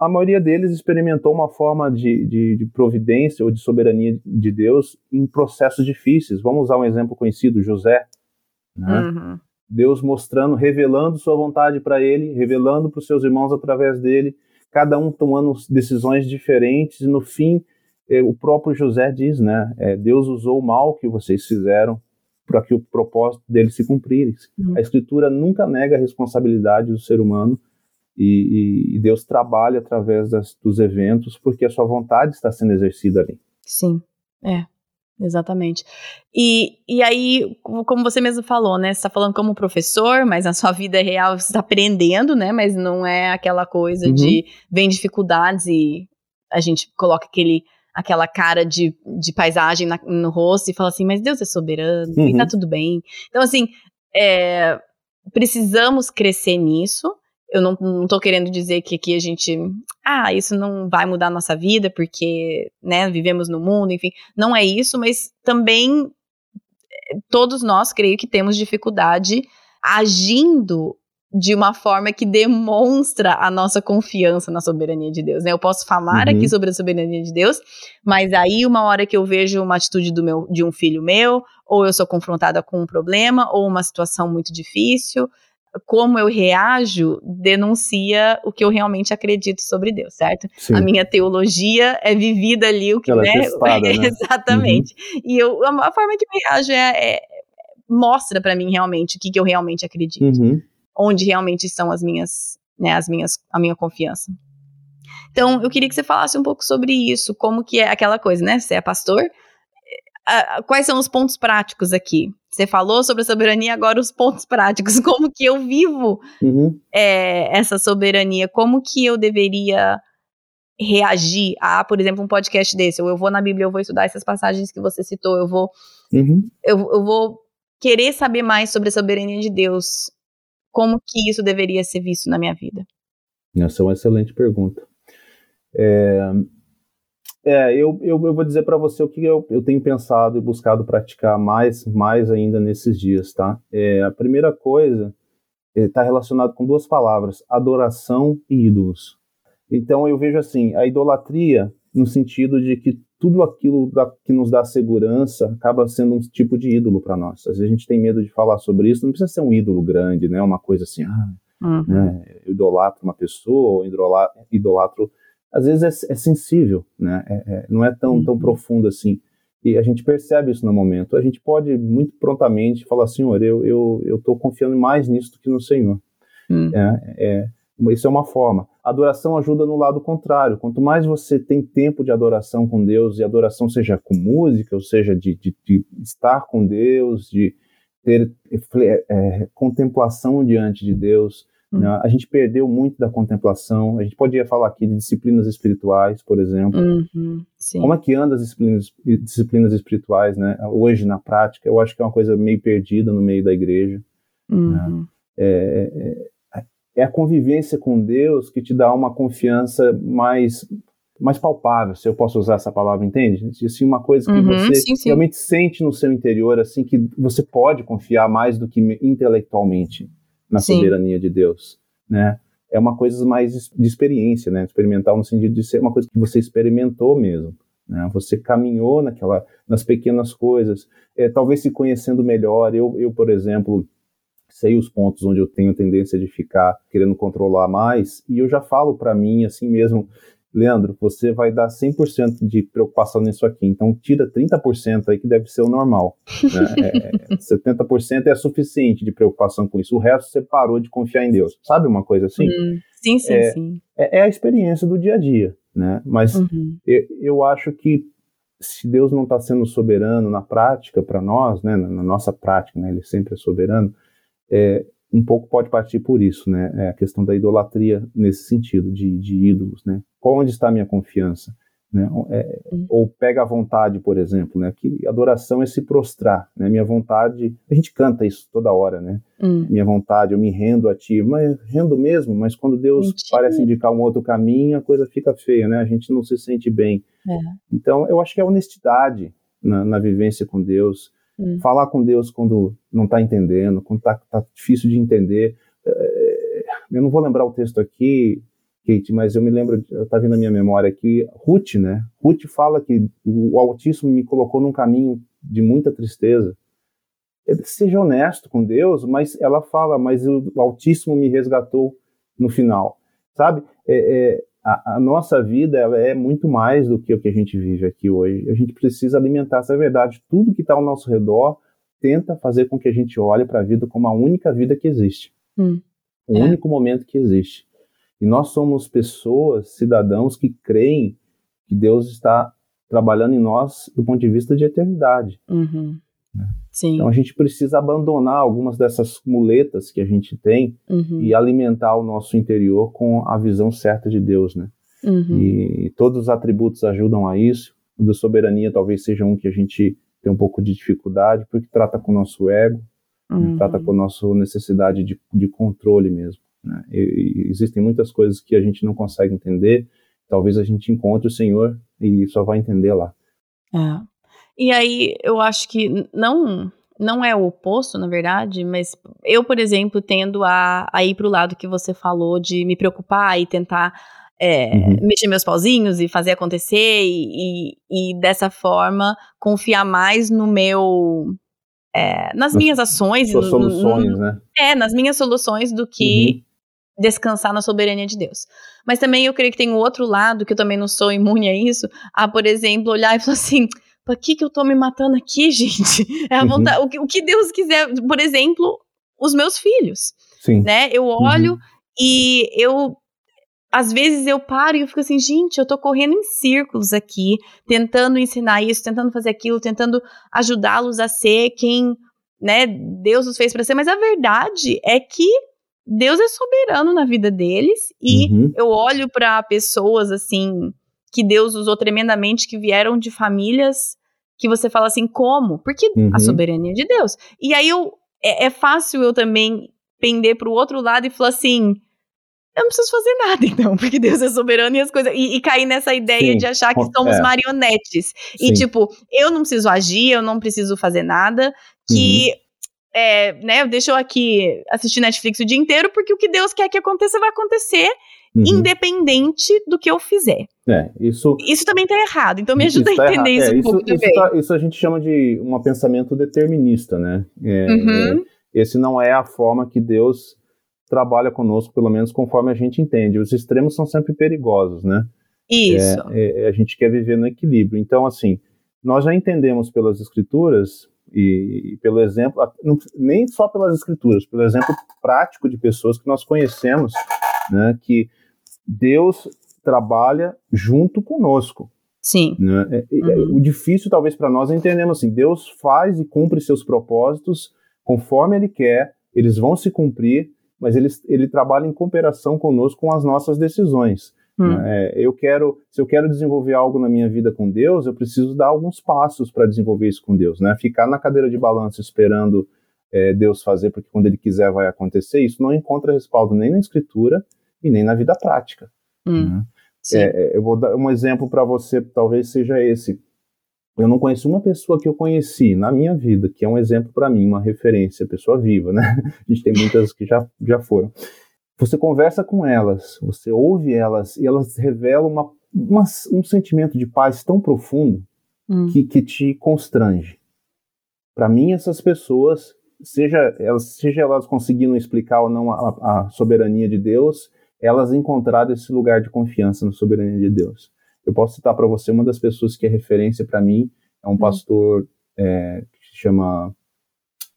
a maioria deles experimentou uma forma de, de, de, providência ou de soberania de Deus em processos difíceis. Vamos usar um exemplo conhecido, José. Né? Uhum. Deus mostrando, revelando sua vontade para ele, revelando para os seus irmãos através dele, cada um tomando decisões diferentes, e no fim, eh, o próprio José diz, né? É, Deus usou o mal que vocês fizeram para que o propósito dele se cumprisse. Uhum. A Escritura nunca nega a responsabilidade do ser humano e, e Deus trabalha através das, dos eventos porque a sua vontade está sendo exercida ali. Sim, é. Exatamente. E, e aí, como você mesmo falou, né? Você está falando como professor, mas na sua vida real você está aprendendo, né? Mas não é aquela coisa uhum. de vem dificuldades e a gente coloca aquele aquela cara de, de paisagem na, no rosto e fala assim, mas Deus é soberano uhum. e tá uhum. tudo bem. Então, assim, é, precisamos crescer nisso, eu não, não tô querendo dizer que aqui a gente, ah, isso não vai mudar a nossa vida porque, né, vivemos no mundo, enfim, não é isso, mas também eh, todos nós, creio que temos dificuldade agindo de uma forma que demonstra a nossa confiança na soberania de Deus, né? Eu posso falar uhum. aqui sobre a soberania de Deus, mas aí uma hora que eu vejo uma atitude do meu, de um filho meu, ou eu sou confrontada com um problema, ou uma situação muito difícil, como eu reajo denuncia o que eu realmente acredito sobre Deus, certo? Sim. A minha teologia é vivida ali, o que Ela é né? É testada, né? Exatamente. Uhum. E eu, a forma que eu reajo é, é mostra para mim realmente o que, que eu realmente acredito, uhum. Onde realmente estão as minhas, né, as minhas, a minha confiança. Então, eu queria que você falasse um pouco sobre isso, como que é aquela coisa, né? Você é pastor, quais são os pontos práticos aqui? Você falou sobre a soberania, agora os pontos práticos. Como que eu vivo uhum. é, essa soberania? Como que eu deveria reagir a, por exemplo, um podcast desse? Ou eu vou na Bíblia, eu vou estudar essas passagens que você citou, eu vou, uhum. eu, eu vou querer saber mais sobre a soberania de Deus. Como que isso deveria ser visto na minha vida? Essa é uma excelente pergunta. É, é, eu, eu, eu vou dizer para você o que eu, eu tenho pensado e buscado praticar mais, mais ainda nesses dias, tá? É, a primeira coisa está é, relacionada com duas palavras: adoração e ídolos. Então eu vejo assim, a idolatria no sentido de que tudo aquilo da, que nos dá segurança acaba sendo um tipo de ídolo para nós. Às vezes a gente tem medo de falar sobre isso, não precisa ser um ídolo grande, né? Uma coisa assim, ah, uhum. né? eu idolatro uma pessoa, ou idolatro às vezes é, é sensível, né? É, é, não é tão, tão uhum. profundo assim. E a gente percebe isso no momento. A gente pode muito prontamente falar, Senhor, eu eu eu estou confiando mais nisso do que no Senhor. Hum. É, é, isso é uma forma. A adoração ajuda no lado contrário. Quanto mais você tem tempo de adoração com Deus, e adoração seja com música, ou seja, de, de, de estar com Deus, de ter é, é contemplação diante de Deus, Hum. Né? A gente perdeu muito da contemplação. A gente podia falar aqui de disciplinas espirituais, por exemplo. Uhum, Como é que anda as disciplinas, disciplinas espirituais, né? Hoje, na prática, eu acho que é uma coisa meio perdida no meio da igreja. Uhum. Né? É, é, é, a convivência com Deus que te dá uma confiança mais mais palpável, se eu posso usar essa palavra, entende? Assim, uma coisa que uhum, você sim, sim. realmente sente no seu interior, assim, que você pode confiar mais do que intelectualmente na Sim. soberania de Deus, né? É uma coisa mais de experiência, né? Experimental no sentido de ser uma coisa que você experimentou mesmo, né? Você caminhou naquela, nas pequenas coisas, é, talvez se conhecendo melhor. Eu, eu, por exemplo, sei os pontos onde eu tenho tendência de ficar querendo controlar mais, e eu já falo para mim assim mesmo, Leandro, você vai dar 100% de preocupação nisso aqui, então tira 30% aí que deve ser o normal. Né? É, 70% é suficiente de preocupação com isso, o resto você parou de confiar em Deus. Sabe uma coisa assim? Hum, sim, sim, é, sim. é, é, a experiência do dia a dia, né? Mas uhum. eu, eu acho que se Deus não está sendo soberano na prática para nós, né, na, na, nossa prática, né, Ele sempre é soberano, é, um pouco pode partir por isso, né, é a questão da idolatria nesse sentido, de, de ídolos, né, qual onde está a minha confiança? Né? É, ou pega a vontade, por exemplo, né? Que adoração é se prostrar, né? Minha vontade, a gente canta isso toda hora, né? Hum. Minha vontade, eu me rendo a ti, mas rendo mesmo, mas quando Deus Mentira. parece indicar um outro caminho, a coisa fica feia, né? A gente não se sente bem. É. Então, eu acho que é honestidade na, na vivência com Deus, hum. falar com Deus quando não está entendendo, quando está tá difícil de entender. É, eu não vou lembrar o texto aqui, Kate, mas eu me lembro, está vindo na minha memória que Ruth, né? Ruth fala que o Altíssimo me colocou num caminho de muita tristeza. Seja honesto com Deus, mas ela fala, mas o Altíssimo me resgatou no final, sabe? É, é, a, a, nossa vida ela é muito mais do que o que a gente vive aqui hoje. A gente precisa alimentar essa verdade. Tudo que está ao nosso redor tenta fazer com que a gente olhe para a vida como a única vida que existe, hum. o é. único momento que existe. E nós somos pessoas, cidadãos que creem que Deus está trabalhando em nós do ponto de vista de eternidade. Uhum. Né? Então a gente precisa abandonar algumas dessas muletas que a gente tem uhum. e alimentar o nosso interior com a visão certa de Deus, né? Uhum. E, e todos os atributos ajudam a isso. O da soberania talvez seja um que a gente tem um pouco de dificuldade, porque trata com o nosso ego, né? trata uhum. com a nossa necessidade de, de controle mesmo. Né? E, e existem muitas coisas que a gente não consegue entender. Talvez a gente encontre o Senhor e só vai entender lá. É. E aí eu acho que não não é o oposto, na verdade, mas eu, por exemplo, tendo a, a ir para o lado que você falou de me preocupar e tentar é, uhum. mexer meus pauzinhos e fazer acontecer e, e, e, dessa forma confiar mais no meu é, nas, nas minhas ações, suas soluções, no, né? É, nas minhas soluções do que uhum descansar na soberania de Deus. Mas também eu creio que tem um outro lado, que eu também não sou imune a isso, a, por exemplo, olhar e falar assim, por que que eu tô me matando aqui, gente? É a uhum. vontade, uhum. o, que, o que Deus quiser, por exemplo, os meus filhos, Sim. né? Eu olho uhum. e eu às vezes eu paro e eu fico assim, gente, eu tô correndo em círculos aqui, tentando ensinar isso, tentando fazer aquilo, tentando ajudá-los a ser quem, né, Deus os fez para ser, mas a verdade é que Deus é soberano na vida deles e uhum. eu olho para pessoas assim que Deus usou tremendamente que vieram de famílias que você fala assim como? Porque uhum. a soberania de Deus. E aí eu é, é fácil eu também pender para o outro lado e falar assim, eu não preciso fazer nada, então, porque Deus é soberano e as coisas. E, e cair nessa ideia Sim. de achar que somos é. marionetes. Sim. E, tipo, eu não preciso agir, eu não preciso fazer nada. Que uhum é, né, deixa eu aqui assistir Netflix o dia inteiro, porque o que Deus quer que aconteça vai acontecer, uhum. independente do que eu fizer. É, isso, isso também está errado, então me ajuda a tá entender isso, é, um pouco isso, tá, isso, a gente chama de um pensamento determinista, né? É, uhum. É, esse não é a forma que Deus trabalha conosco, pelo menos conforme a gente entende. Os extremos são sempre perigosos, né? Isso. É, é, a gente quer viver no equilíbrio. Então, assim, nós já entendemos pelas escrituras e, pelo exemplo, nem só pelas escrituras, pelo exemplo prático de pessoas que nós conhecemos, né, que Deus trabalha junto conosco. Sim. Né? É, é, uhum. O difícil, talvez, para nós é entendermos assim: Deus faz e cumpre seus propósitos conforme Ele quer, eles vão se cumprir, mas ele, ele trabalha em cooperação conosco com as nossas decisões. Hum. É, eu quero, se eu quero desenvolver algo na minha vida com Deus, eu preciso dar alguns passos para desenvolver isso com Deus, né? Ficar na cadeira de balanço esperando é, Deus fazer, porque quando Ele quiser vai acontecer, isso não encontra respaldo nem na Escritura e nem na vida prática. Hum. Né? É, é, eu vou dar um exemplo para você, talvez seja esse. Eu não conheço uma pessoa que eu conheci na minha vida que é um exemplo para mim, uma referência, pessoa viva, né? A gente tem muitas que já, já foram você conversa com elas, você ouve elas e elas revelam uma, uma, um sentimento de paz tão profundo hum. que, que te constrange. Para mim, essas pessoas, seja elas, seja elas conseguindo explicar ou não a, a soberania de Deus, elas encontraram esse lugar de confiança na soberania de Deus. Eu posso citar para você uma das pessoas que é referência para mim, é um hum. pastor é, que se chama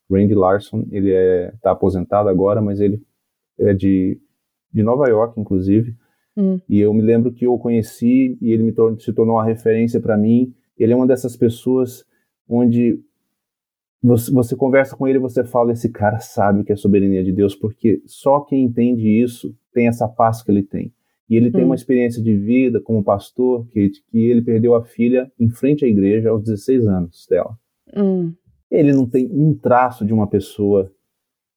Randy Larson, ele está é, tá aposentado agora, mas ele é de, de Nova York, inclusive. Hum. E eu me lembro que eu o conheci e ele me tor se tornou uma referência para mim. Ele é uma dessas pessoas onde você, você, conversa com ele e você fala: esse cara sabe o que é soberania de Deus, porque só quem entende isso tem essa paz que ele tem. E ele hum. tem uma experiência de vida como pastor, que, que ele perdeu a filha em frente à igreja aos 16 anos dela. Hum. Ele não tem um traço de uma pessoa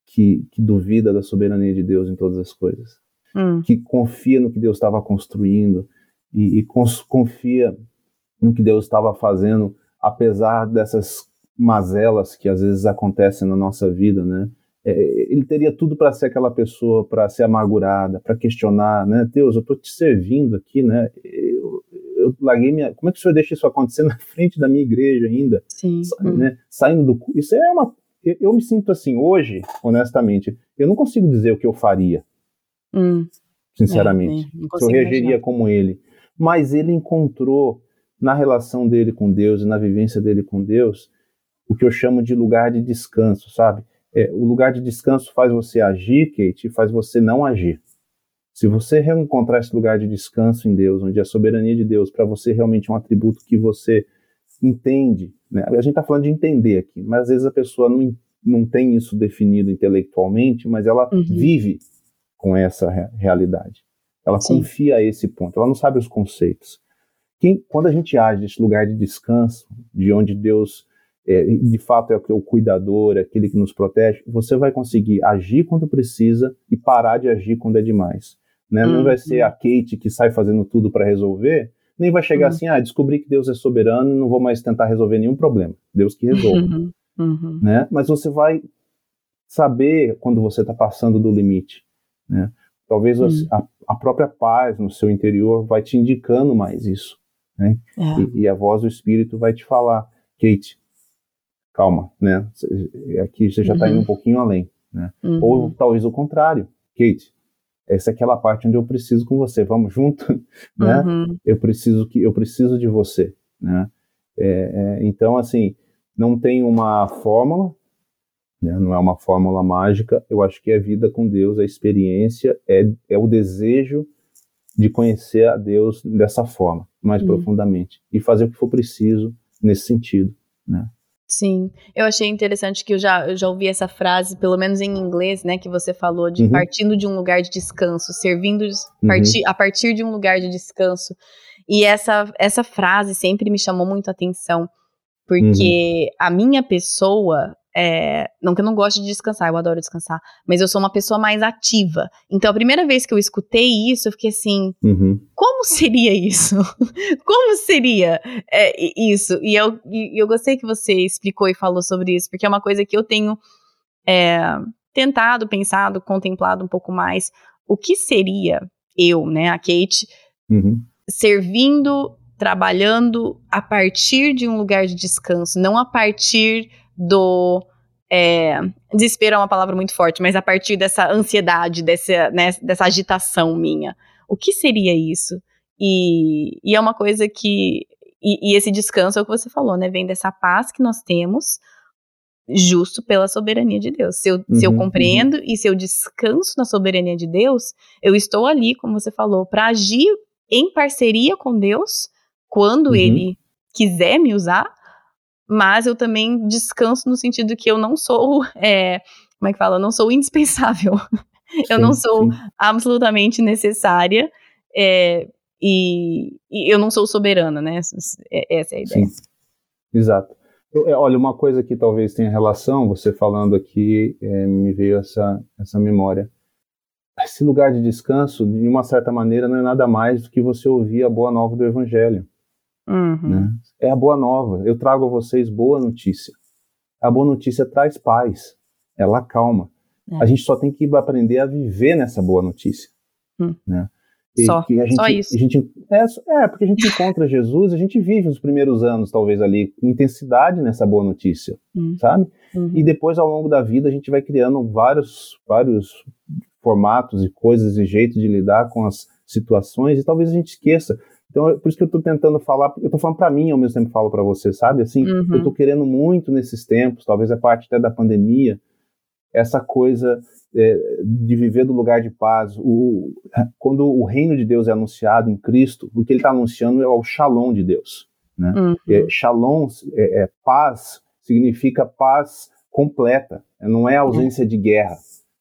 que, que duvida da soberania de Deus em todas as coisas hum. que confia no que Deus estava construindo e, e confia no que Deus estava fazendo, apesar dessas mazelas que às vezes acontecem na nossa vida, né? É, ele teria tudo para ser aquela pessoa, para ser amargurada, para questionar, né? Deus, eu estou te servindo aqui, né? Eu, eu larguei minha. Como é que o senhor deixa isso acontecer na frente da minha igreja ainda? Sim. Né? Saindo do. Isso é uma. Eu me sinto assim, hoje, honestamente, eu não consigo dizer o que eu faria. Hum. Sinceramente. É, se eu reagiria imaginar. como ele. Mas ele encontrou na relação dele com Deus e na vivência dele com Deus o que eu chamo de lugar de descanso, sabe? É, o lugar de descanso faz você agir, Kate, e faz você não agir. Se você reencontrar esse lugar de descanso em Deus, onde a soberania de Deus para você realmente é um atributo que você entende, né? a gente está falando de entender aqui, mas às vezes a pessoa não, não tem isso definido intelectualmente, mas ela uhum. vive com essa realidade. Ela Sim. confia a esse ponto, ela não sabe os conceitos. Quem, quando a gente age nesse lugar de descanso, de onde Deus é, de fato é o cuidador, é aquele que nos protege, você vai conseguir agir quando precisa e parar de agir quando é demais. Né? Não vai ser a uhum. Kate que sai fazendo tudo para resolver, nem vai chegar uhum. assim, ah, descobri que Deus é soberano e não vou mais tentar resolver nenhum problema. Deus que resolve. Uhum. Uhum. Né? Mas você vai saber quando você está passando do limite. Né? Talvez hum. a, a, própria paz no seu interior vai te indicando mais isso. Né? É. E, e, a voz do Espírito vai te falar, Kate, calma, né? Aqui você já está uhum. indo um pouquinho além. Né? Uhum. Ou talvez o contrário, Kate, essa é aquela parte onde eu preciso com você, vamos junto, né? Uhum. Eu preciso que eu preciso de você, né? É, é, então assim, não tem uma fórmula, né? Não é uma fórmula mágica. Eu acho que é vida com Deus, a experiência, é, é o desejo de conhecer a Deus dessa forma, mais uhum. profundamente, e fazer o que for preciso nesse sentido. Né? Sim, eu achei interessante que eu já, eu já ouvi essa frase, pelo menos em inglês, né, que você falou de uhum. partindo de um lugar de descanso, servindo uhum. parti, a partir de um lugar de descanso. E essa, essa frase sempre me chamou muito a atenção, porque uhum. a minha pessoa, é, não que eu não goste de descansar, eu adoro descansar, mas eu sou uma pessoa mais ativa. Então, a primeira vez que eu escutei isso, eu fiquei assim: uhum. como seria isso? como seria é, isso? E eu, e eu gostei que você explicou e falou sobre isso, porque é uma coisa que eu tenho é, tentado, pensado, contemplado um pouco mais. O que seria eu, né, a Kate, uhum. servindo, trabalhando a partir de um lugar de descanso, não a partir do é, desespero é uma palavra muito forte, mas a partir dessa ansiedade, dessa, né, dessa agitação minha. O que seria isso? E, e é uma coisa que. E, e, esse descanso é o que você falou, né? Vem dessa paz que nós temos, justo pela soberania de Deus. Se eu, uhum, se eu uhum, compreendo uhum. e se eu descanso na soberania de Deus, eu estou ali, como você falou, para agir em parceria com Deus quando uhum. Ele quiser me usar mas eu também descanso no sentido que eu não sou, é, como é que fala? Eu não sou indispensável. eu não sou sim. absolutamente necessária é, e, e, eu não sou soberana, né? É, essa é a ideia. Sim. Exato. Eu, é, olha, uma coisa que talvez tenha relação, você falando aqui, é, me veio essa, essa memória. Esse lugar de descanso, de uma certa maneira, não é nada mais do que você ouvir a boa nova do Evangelho. Uhum. Né? É a boa nova. Eu trago a vocês boa notícia. A boa notícia traz paz. Ela calma. É. A gente só tem que aprender a viver nessa boa notícia. Hum. Né? E, só, gente, só isso. Gente, é, é, porque a gente encontra Jesus, a gente vive os primeiros anos, talvez, ali, com intensidade nessa boa notícia, hum. sabe? Uhum. E depois, ao longo da vida, a gente vai criando vários, vários formatos e coisas e jeitos de lidar com as situações, e talvez a gente esqueça então, é por isso que eu estou tentando falar, eu estou falando para mim ao mesmo tempo falo para você, sabe? Assim, uhum. eu estou querendo muito nesses tempos, talvez é parte até da pandemia, essa coisa é, de viver do lugar de paz. O, quando o reino de Deus é anunciado em Cristo, o que ele está anunciando é o shalom de Deus. Né? Uhum. É, shalom, é, é, paz, significa paz completa, não é ausência de guerra,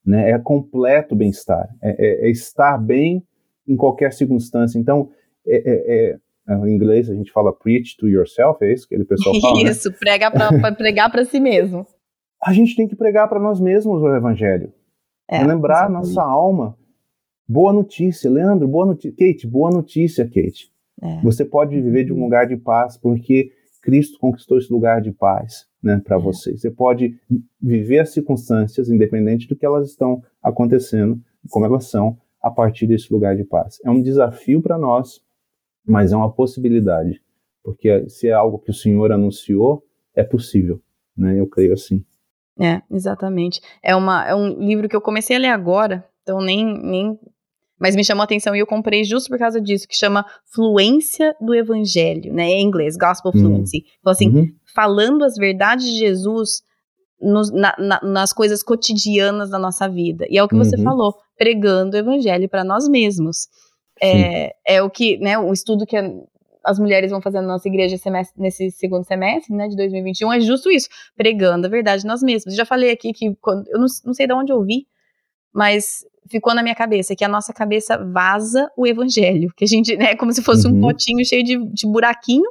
né? é completo bem-estar, é, é, é estar bem em qualquer circunstância. Então, é, em inglês a gente fala preach to yourself, é isso que ele pessoal fala? Né? Isso, né? prega para pregar para si mesmo. A gente tem que pregar para nós mesmos o evangelho. É, lembrar nossa alma. Boa notícia, Leandro, boa notícia. Kate, boa notícia, Kate. É. Você pode viver de um lugar de paz porque Cristo conquistou esse lugar de paz né, para é. você. Você pode viver as circunstâncias, independente do que elas estão acontecendo, como elas são, a partir desse lugar de paz. É um desafio para nós, mas é uma possibilidade, porque se é algo que o Senhor anunciou, é possível. Né? Eu creio assim. É, exatamente. É, uma, é um livro que eu comecei a ler agora, então nem, nem. Mas me chamou a atenção e eu comprei justo por causa disso, que chama Fluência do Evangelho, né? Em inglês, Gospel uhum. Fluency. Então, assim, uhum. falando as verdades de Jesus nos, na, na, nas coisas cotidianas da nossa vida. E é o que uhum. você falou, pregando o Evangelho para nós mesmos. É, é, o que, né, o estudo que as mulheres vão fazer na nossa igreja semestre, nesse segundo semestre, né, de 2021, é justo isso, pregando a verdade nós mesmos. Já falei aqui que, quando, eu não, não sei de onde eu vi, mas ficou na minha cabeça que a nossa cabeça vaza o evangelho, que a gente, né, como se fosse uhum. um potinho cheio de, de buraquinho,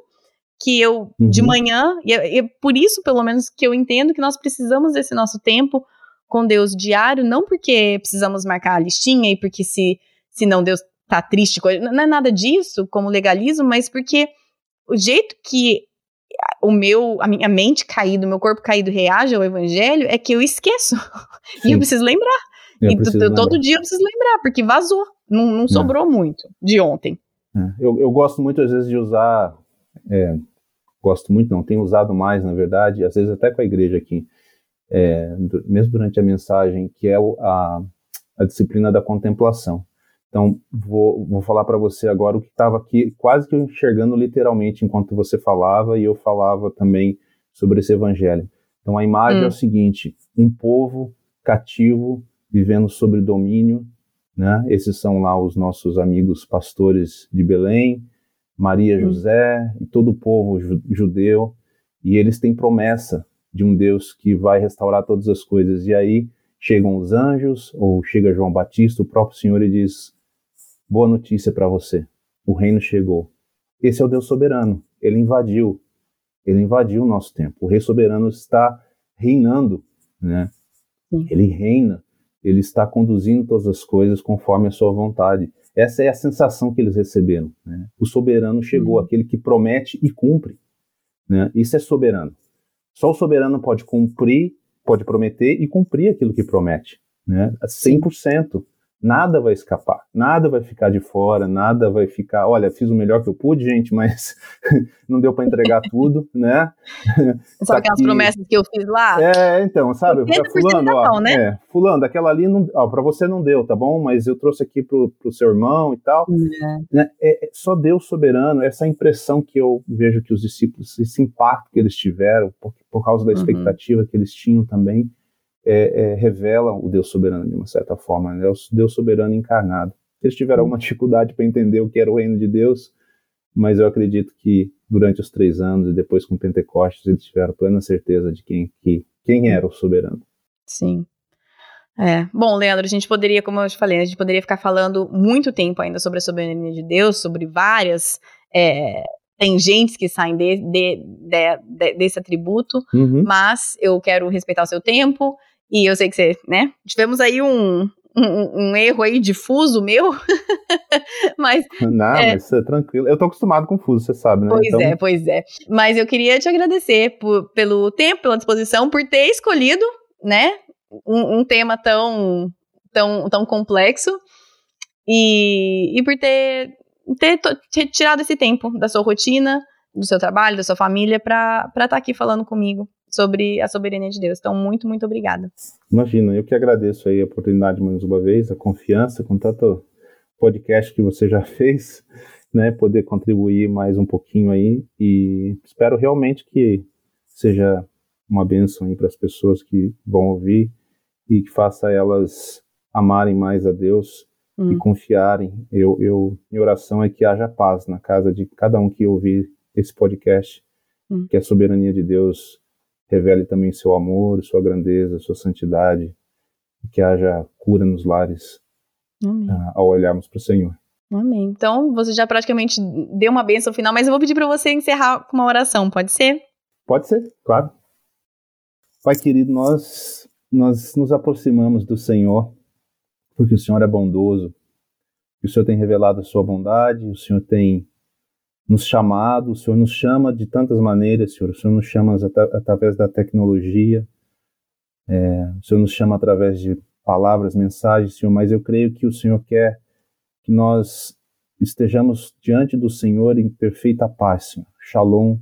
que eu, uhum. de manhã, e é, é por isso, pelo menos, que eu entendo que nós precisamos desse nosso tempo com Deus diário, não porque precisamos marcar a listinha e porque se, se não Deus tá triste, não é nada disso como legalismo, mas porque o jeito que o meu, a minha mente caída, o meu corpo caído reage ao evangelho é que eu esqueço. e eu preciso lembrar. Eu e preciso todo lembrar. dia eu preciso lembrar, porque vazou. Não, não sobrou é. muito de ontem. É. Eu, eu gosto muito, às vezes, de usar. É, gosto muito, não, tenho usado mais, na verdade, às vezes até com a igreja aqui, é, mesmo durante a mensagem, que é a, a disciplina da contemplação. Então, vou, vou falar para você agora o que estava aqui, quase que enxergando literalmente enquanto você falava e eu falava também sobre esse evangelho. Então, a imagem hum. é o seguinte: um povo cativo vivendo sobre domínio, né? Esses são lá os nossos amigos pastores de Belém, Maria, hum. José e todo o povo judeu, e eles têm promessa de um Deus que vai restaurar todas as coisas. E aí chegam os anjos, ou chega João Batista, o próprio Senhor, e diz: Boa notícia para você. O reino chegou. Esse é o Deus soberano. Ele invadiu. Ele invadiu o nosso tempo. O rei soberano está reinando, né? Ele reina. Ele está conduzindo todas as coisas conforme a sua vontade. Essa é a sensação que eles receberam. Né? O soberano chegou, uhum. aquele que promete e cumpre. Né? Isso é soberano. Só o soberano pode cumprir, pode prometer e cumprir aquilo que promete. Né? 100% nada vai escapar, nada vai ficar de fora, nada vai ficar. Olha, fiz o melhor que eu pude, gente, mas não deu para entregar tudo, né? Só tá aquelas aqui... promessas que eu fiz lá. É, então, sabe? Fulano, ó, né? é, fulano, daquela ali, não, ó, para você não deu, tá bom? Mas eu trouxe aqui pro, pro seu irmão e tal. É. Né? É, é, só Deus soberano, essa impressão que eu vejo que os discípulos, esse impacto que eles tiveram por, por causa da uhum. expectativa uhum. que eles tinham também é, é, revela o Deus soberano de uma certa forma, né? o Deus soberano encarnado. Eles tiveram alguma dificuldade para entender o que era o reino de Deus, mas eu acredito que durante os três anos e depois com Pentecostes eles tiveram plena certeza de quem, que, quem era o soberano. Sim. É. Bom, Leandro, a gente poderia, como eu te falei, a gente poderia ficar falando muito tempo ainda sobre a soberania de Deus, sobre várias é, tangentes que saem de, de, de, desse atributo, uhum. mas eu quero respeitar o seu tempo e eu sei que você, né? Tivemos aí um, um, um erro aí difuso meu, mas... Não, é, mas é tranquilo. Eu tô acostumado com fuso, você sabe, né? Pois então... é, pois é. Mas eu queria te agradecer por, pelo tempo, pela disposição, por ter escolhido, né, um, um tema tão, tão, tão complexo e, e por ter, ter, ter tirado esse tempo da sua rotina, do seu trabalho, da sua família, para estar tá aqui falando comigo sobre a soberania de Deus. Então, muito, muito obrigada. Imagina, eu que agradeço aí a oportunidade mais uma vez, a confiança com tanto podcast que você já fez, né, poder contribuir mais um pouquinho aí e espero realmente que seja uma bênção aí para as pessoas que vão ouvir e que faça elas amarem mais a Deus hum. e confiarem. Eu, eu, minha oração é que haja paz na casa de cada um que ouvir esse podcast, hum. que a soberania de Deus revele também seu amor, sua grandeza, sua santidade, e que haja cura nos lares uh, ao olharmos para o Senhor. Amém. Então, você já praticamente deu uma bênção final, mas eu vou pedir para você encerrar com uma oração, pode ser? Pode ser, claro. Pai querido, nós, nós nos aproximamos do Senhor porque o Senhor é bondoso, o Senhor tem revelado a sua bondade, o Senhor tem nos chamado, o Senhor nos chama de tantas maneiras, Senhor. O Senhor nos chama através da tecnologia, é, o Senhor nos chama através de palavras, mensagens, Senhor, mas eu creio que o Senhor quer que nós estejamos diante do Senhor em perfeita paz, Senhor. Shalom,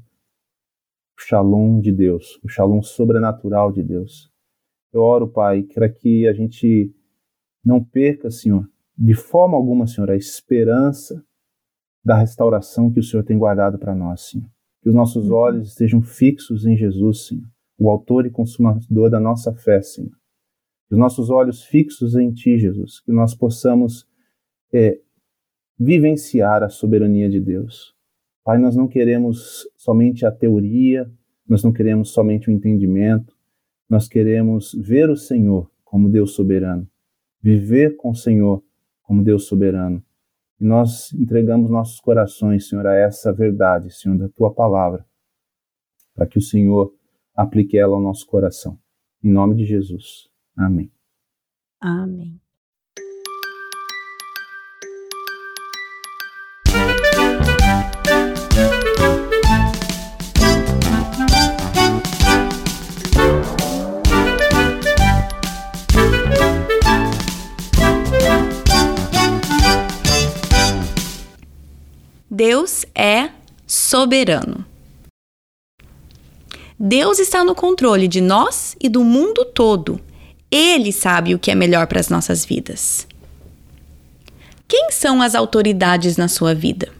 shalom de Deus, o shalom sobrenatural de Deus. Eu oro, Pai, para que a gente não perca, Senhor, de forma alguma, Senhor, a esperança da restauração que o Senhor tem guardado para nós, Senhor. Que os nossos uhum. olhos estejam fixos em Jesus, Senhor, o autor e consumador da nossa fé, Senhor. Que os nossos olhos fixos em Ti, Jesus, que nós possamos é, vivenciar a soberania de Deus. Pai, nós não queremos somente a teoria, nós não queremos somente o entendimento, nós queremos ver o Senhor como Deus soberano, viver com o Senhor como Deus soberano e nós entregamos nossos corações, Senhor, a essa verdade, Senhor, da tua palavra, para que o Senhor aplique ela ao nosso coração. Em nome de Jesus. Amém. Amém. Deus é soberano. Deus está no controle de nós e do mundo todo. Ele sabe o que é melhor para as nossas vidas. Quem são as autoridades na sua vida?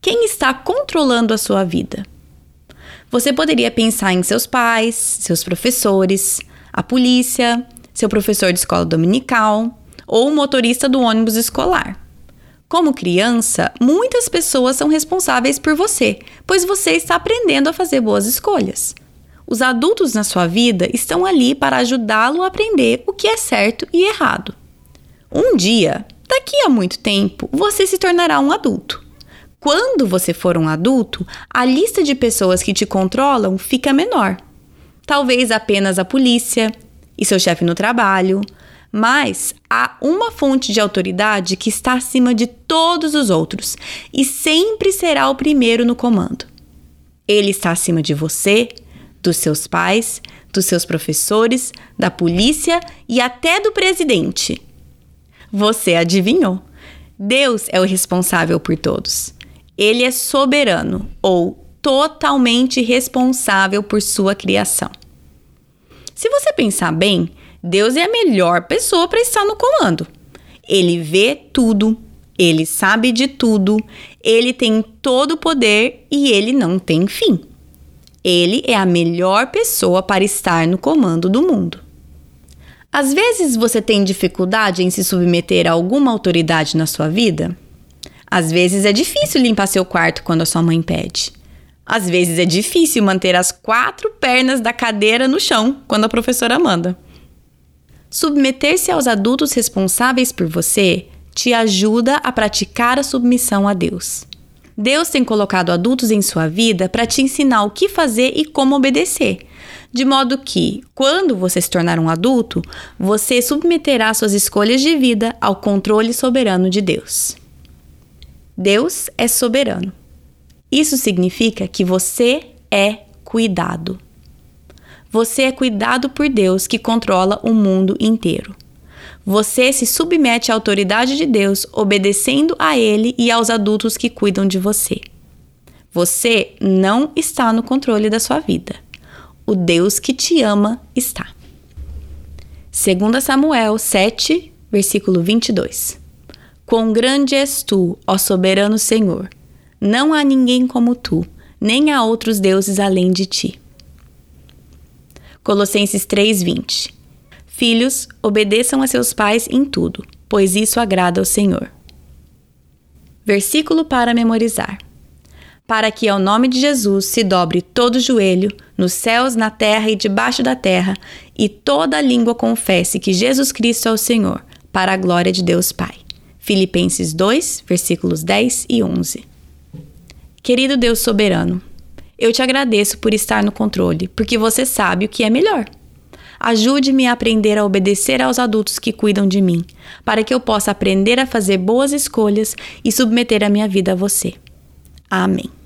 Quem está controlando a sua vida? Você poderia pensar em seus pais, seus professores, a polícia, seu professor de escola dominical ou o motorista do ônibus escolar. Como criança, muitas pessoas são responsáveis por você, pois você está aprendendo a fazer boas escolhas. Os adultos na sua vida estão ali para ajudá-lo a aprender o que é certo e errado. Um dia, daqui a muito tempo, você se tornará um adulto. Quando você for um adulto, a lista de pessoas que te controlam fica menor. Talvez apenas a polícia e seu chefe no trabalho, mas há uma fonte de autoridade que está acima de todos os outros e sempre será o primeiro no comando. Ele está acima de você, dos seus pais, dos seus professores, da polícia e até do presidente. Você adivinhou? Deus é o responsável por todos. Ele é soberano ou totalmente responsável por sua criação. Se você pensar bem, Deus é a melhor pessoa para estar no comando. Ele vê tudo, ele sabe de tudo, ele tem todo o poder e ele não tem fim. Ele é a melhor pessoa para estar no comando do mundo. Às vezes você tem dificuldade em se submeter a alguma autoridade na sua vida? Às vezes é difícil limpar seu quarto quando a sua mãe pede. Às vezes é difícil manter as quatro pernas da cadeira no chão quando a professora manda. Submeter-se aos adultos responsáveis por você te ajuda a praticar a submissão a Deus. Deus tem colocado adultos em sua vida para te ensinar o que fazer e como obedecer, de modo que, quando você se tornar um adulto, você submeterá suas escolhas de vida ao controle soberano de Deus. Deus é soberano. Isso significa que você é cuidado. Você é cuidado por Deus que controla o mundo inteiro. Você se submete à autoridade de Deus, obedecendo a Ele e aos adultos que cuidam de você. Você não está no controle da sua vida. O Deus que te ama está. 2 Samuel 7, versículo 22. Quão grande és tu, ó soberano Senhor! Não há ninguém como tu, nem há outros deuses além de ti. Colossenses 3:20. Filhos, obedeçam a seus pais em tudo, pois isso agrada ao Senhor. Versículo para memorizar. Para que ao nome de Jesus se dobre todo joelho, nos céus, na terra e debaixo da terra, e toda língua confesse que Jesus Cristo é o Senhor, para a glória de Deus Pai. Filipenses 2, versículos 10 e 11. Querido Deus soberano, eu te agradeço por estar no controle, porque você sabe o que é melhor. Ajude-me a aprender a obedecer aos adultos que cuidam de mim, para que eu possa aprender a fazer boas escolhas e submeter a minha vida a você. Amém.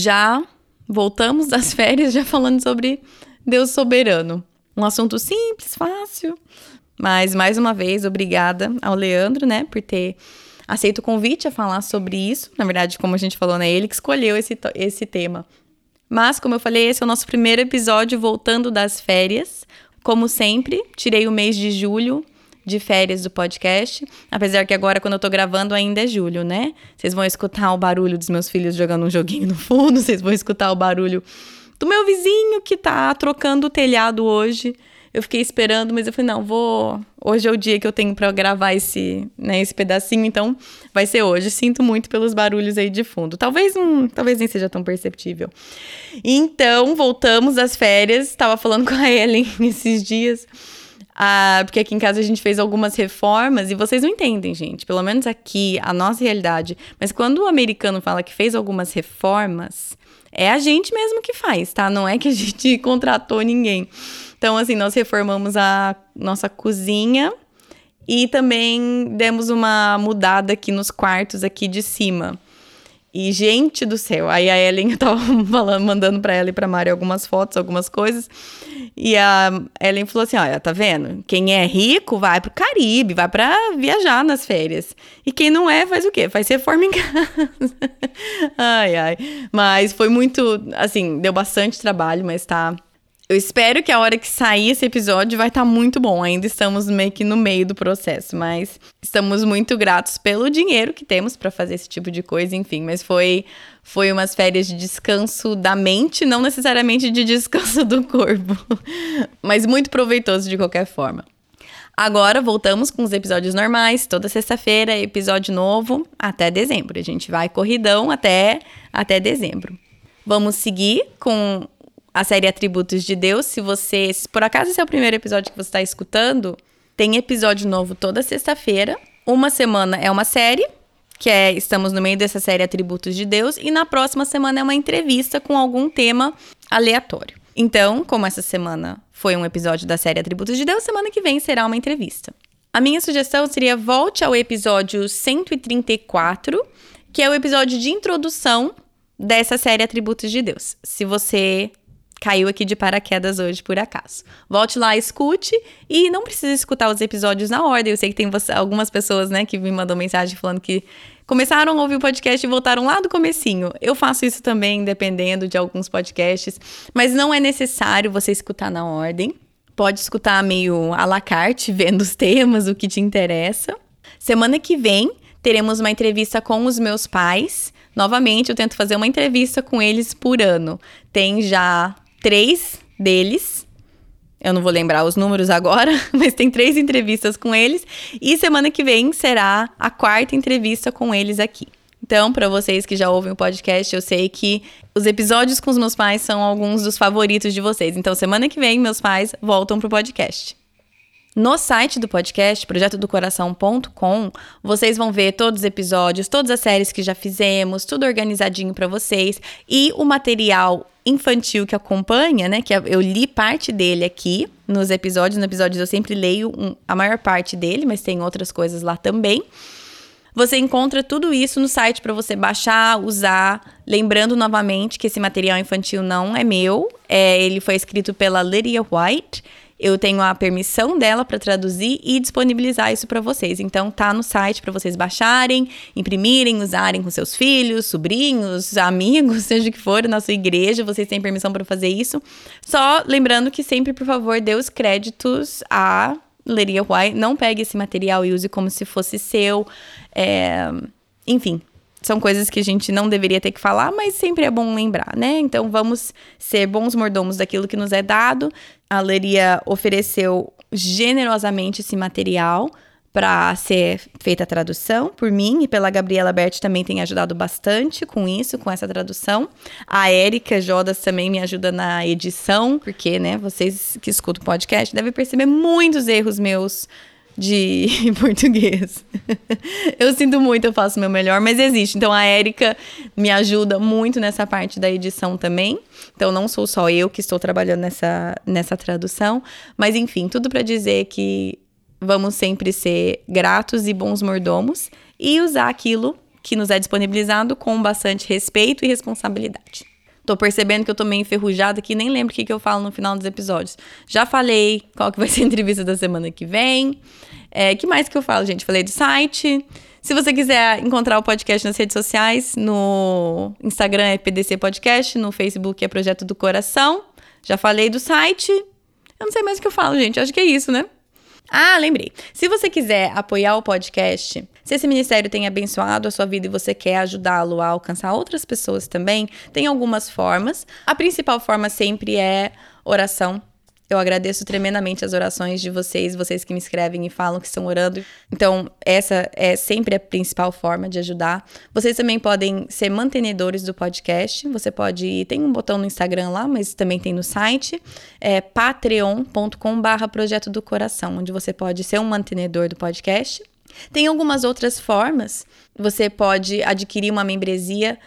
Já voltamos das férias já falando sobre Deus soberano. Um assunto simples, fácil, mas mais uma vez obrigada ao Leandro, né, por ter aceito o convite a falar sobre isso. Na verdade, como a gente falou, né, ele que escolheu esse, esse tema. Mas, como eu falei, esse é o nosso primeiro episódio voltando das férias. Como sempre, tirei o mês de julho de férias do podcast. Apesar que agora, quando eu tô gravando, ainda é julho, né? Vocês vão escutar o barulho dos meus filhos jogando um joguinho no fundo, vocês vão escutar o barulho do meu vizinho que tá trocando o telhado hoje. Eu fiquei esperando, mas eu falei, não, vou. Hoje é o dia que eu tenho para gravar esse, né, esse pedacinho, então vai ser hoje. Sinto muito pelos barulhos aí de fundo. Talvez um, talvez nem seja tão perceptível. Então, voltamos às férias. Estava falando com a Ellen esses dias. Ah, porque aqui em casa a gente fez algumas reformas e vocês não entendem, gente. Pelo menos aqui, a nossa realidade. Mas quando o americano fala que fez algumas reformas, é a gente mesmo que faz, tá? Não é que a gente contratou ninguém. Então, assim, nós reformamos a nossa cozinha e também demos uma mudada aqui nos quartos aqui de cima. E, gente do céu, aí a Ellen, eu tava falando, mandando pra ela e pra Mari algumas fotos, algumas coisas. E a Ellen falou assim: olha, tá vendo? Quem é rico vai pro Caribe, vai pra viajar nas férias. E quem não é, faz o quê? Faz reforma em casa. ai, ai. Mas foi muito, assim, deu bastante trabalho, mas tá eu espero que a hora que sair esse episódio vai estar tá muito bom. Ainda estamos meio que no meio do processo, mas estamos muito gratos pelo dinheiro que temos para fazer esse tipo de coisa, enfim. Mas foi foi umas férias de descanso da mente, não necessariamente de descanso do corpo, mas muito proveitoso de qualquer forma. Agora voltamos com os episódios normais, toda sexta-feira, episódio novo até dezembro. A gente vai corridão até até dezembro. Vamos seguir com a série Atributos de Deus. Se você, se por acaso esse é o primeiro episódio que você está escutando, tem episódio novo toda sexta-feira. Uma semana é uma série, que é estamos no meio dessa série Atributos de Deus, e na próxima semana é uma entrevista com algum tema aleatório. Então, como essa semana foi um episódio da série Atributos de Deus, semana que vem será uma entrevista. A minha sugestão seria volte ao episódio 134, que é o episódio de introdução dessa série Atributos de Deus. Se você caiu aqui de paraquedas hoje, por acaso. Volte lá, escute e não precisa escutar os episódios na ordem. Eu sei que tem você, algumas pessoas, né, que me mandam mensagem falando que começaram a ouvir o podcast e voltaram lá do comecinho. Eu faço isso também, dependendo de alguns podcasts, mas não é necessário você escutar na ordem. Pode escutar meio à la carte, vendo os temas, o que te interessa. Semana que vem teremos uma entrevista com os meus pais. Novamente, eu tento fazer uma entrevista com eles por ano. Tem já três deles. Eu não vou lembrar os números agora, mas tem três entrevistas com eles. E semana que vem será a quarta entrevista com eles aqui. Então, para vocês que já ouvem o podcast, eu sei que os episódios com os meus pais são alguns dos favoritos de vocês. Então, semana que vem, meus pais voltam pro podcast. No site do podcast, projetodocoração.com, vocês vão ver todos os episódios, todas as séries que já fizemos, tudo organizadinho para vocês e o material infantil que acompanha, né? Que eu li parte dele aqui nos episódios. Nos episódios eu sempre leio um, a maior parte dele, mas tem outras coisas lá também. Você encontra tudo isso no site para você baixar, usar. Lembrando novamente que esse material infantil não é meu, é, ele foi escrito pela Lydia White eu tenho a permissão dela para traduzir e disponibilizar isso para vocês. Então tá no site para vocês baixarem, imprimirem, usarem com seus filhos, sobrinhos, amigos, seja o que for, na sua igreja, vocês têm permissão para fazer isso. Só lembrando que sempre, por favor, dê os créditos a Leria White. Não pegue esse material e use como se fosse seu. É... Enfim, são coisas que a gente não deveria ter que falar, mas sempre é bom lembrar, né? Então vamos ser bons mordomos daquilo que nos é dado. A Leria ofereceu generosamente esse material para ser feita a tradução por mim e pela Gabriela Berti também tem ajudado bastante com isso, com essa tradução. A Érica Jodas também me ajuda na edição, porque, né, vocês que escutam o podcast devem perceber muitos erros meus de português. eu sinto muito, eu faço o meu melhor, mas existe. Então a Érica me ajuda muito nessa parte da edição também. Então não sou só eu que estou trabalhando nessa, nessa tradução, mas enfim, tudo para dizer que vamos sempre ser gratos e bons mordomos e usar aquilo que nos é disponibilizado com bastante respeito e responsabilidade. Tô percebendo que eu tô meio enferrujada aqui, nem lembro o que, que eu falo no final dos episódios. Já falei qual que vai ser a entrevista da semana que vem. É, que mais que eu falo, gente? Falei do site. Se você quiser encontrar o podcast nas redes sociais, no Instagram é PDC Podcast, no Facebook é Projeto do Coração. Já falei do site. Eu não sei mais o que eu falo, gente. Acho que é isso, né? Ah, lembrei. Se você quiser apoiar o podcast, se esse ministério tem abençoado a sua vida e você quer ajudá-lo a alcançar outras pessoas também, tem algumas formas. A principal forma sempre é oração. Eu agradeço tremendamente as orações de vocês, vocês que me escrevem e falam que estão orando. Então, essa é sempre a principal forma de ajudar. Vocês também podem ser mantenedores do podcast. Você pode. Tem um botão no Instagram lá, mas também tem no site. É patreon.com/barra projeto do coração, onde você pode ser um mantenedor do podcast. Tem algumas outras formas. Você pode adquirir uma membresia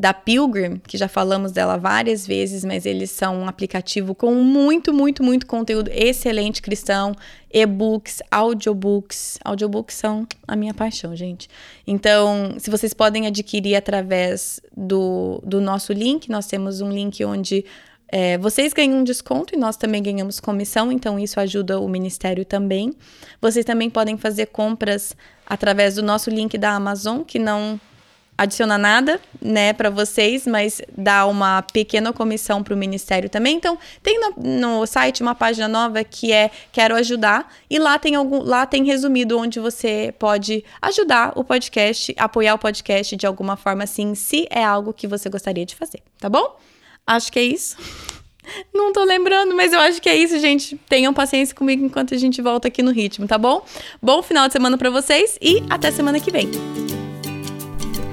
da Pilgrim, que já falamos dela várias vezes, mas eles são um aplicativo com muito, muito, muito conteúdo excelente cristão, e-books, audiobooks. Audiobooks são a minha paixão, gente. Então, se vocês podem adquirir através do, do nosso link, nós temos um link onde é, vocês ganham um desconto e nós também ganhamos comissão, então isso ajuda o ministério também. Vocês também podem fazer compras através do nosso link da Amazon, que não adiciona nada, né, para vocês, mas dá uma pequena comissão para o ministério também. Então, tem no, no, site uma página nova que é Quero ajudar e lá tem algum, lá tem resumido onde você pode ajudar o podcast, apoiar o podcast de alguma forma assim, se é algo que você gostaria de fazer, tá bom? Acho que é isso. Não tô lembrando, mas eu acho que é isso, gente. Tenham paciência comigo enquanto a gente volta aqui no ritmo, tá bom? Bom final de semana para vocês e até semana que vem.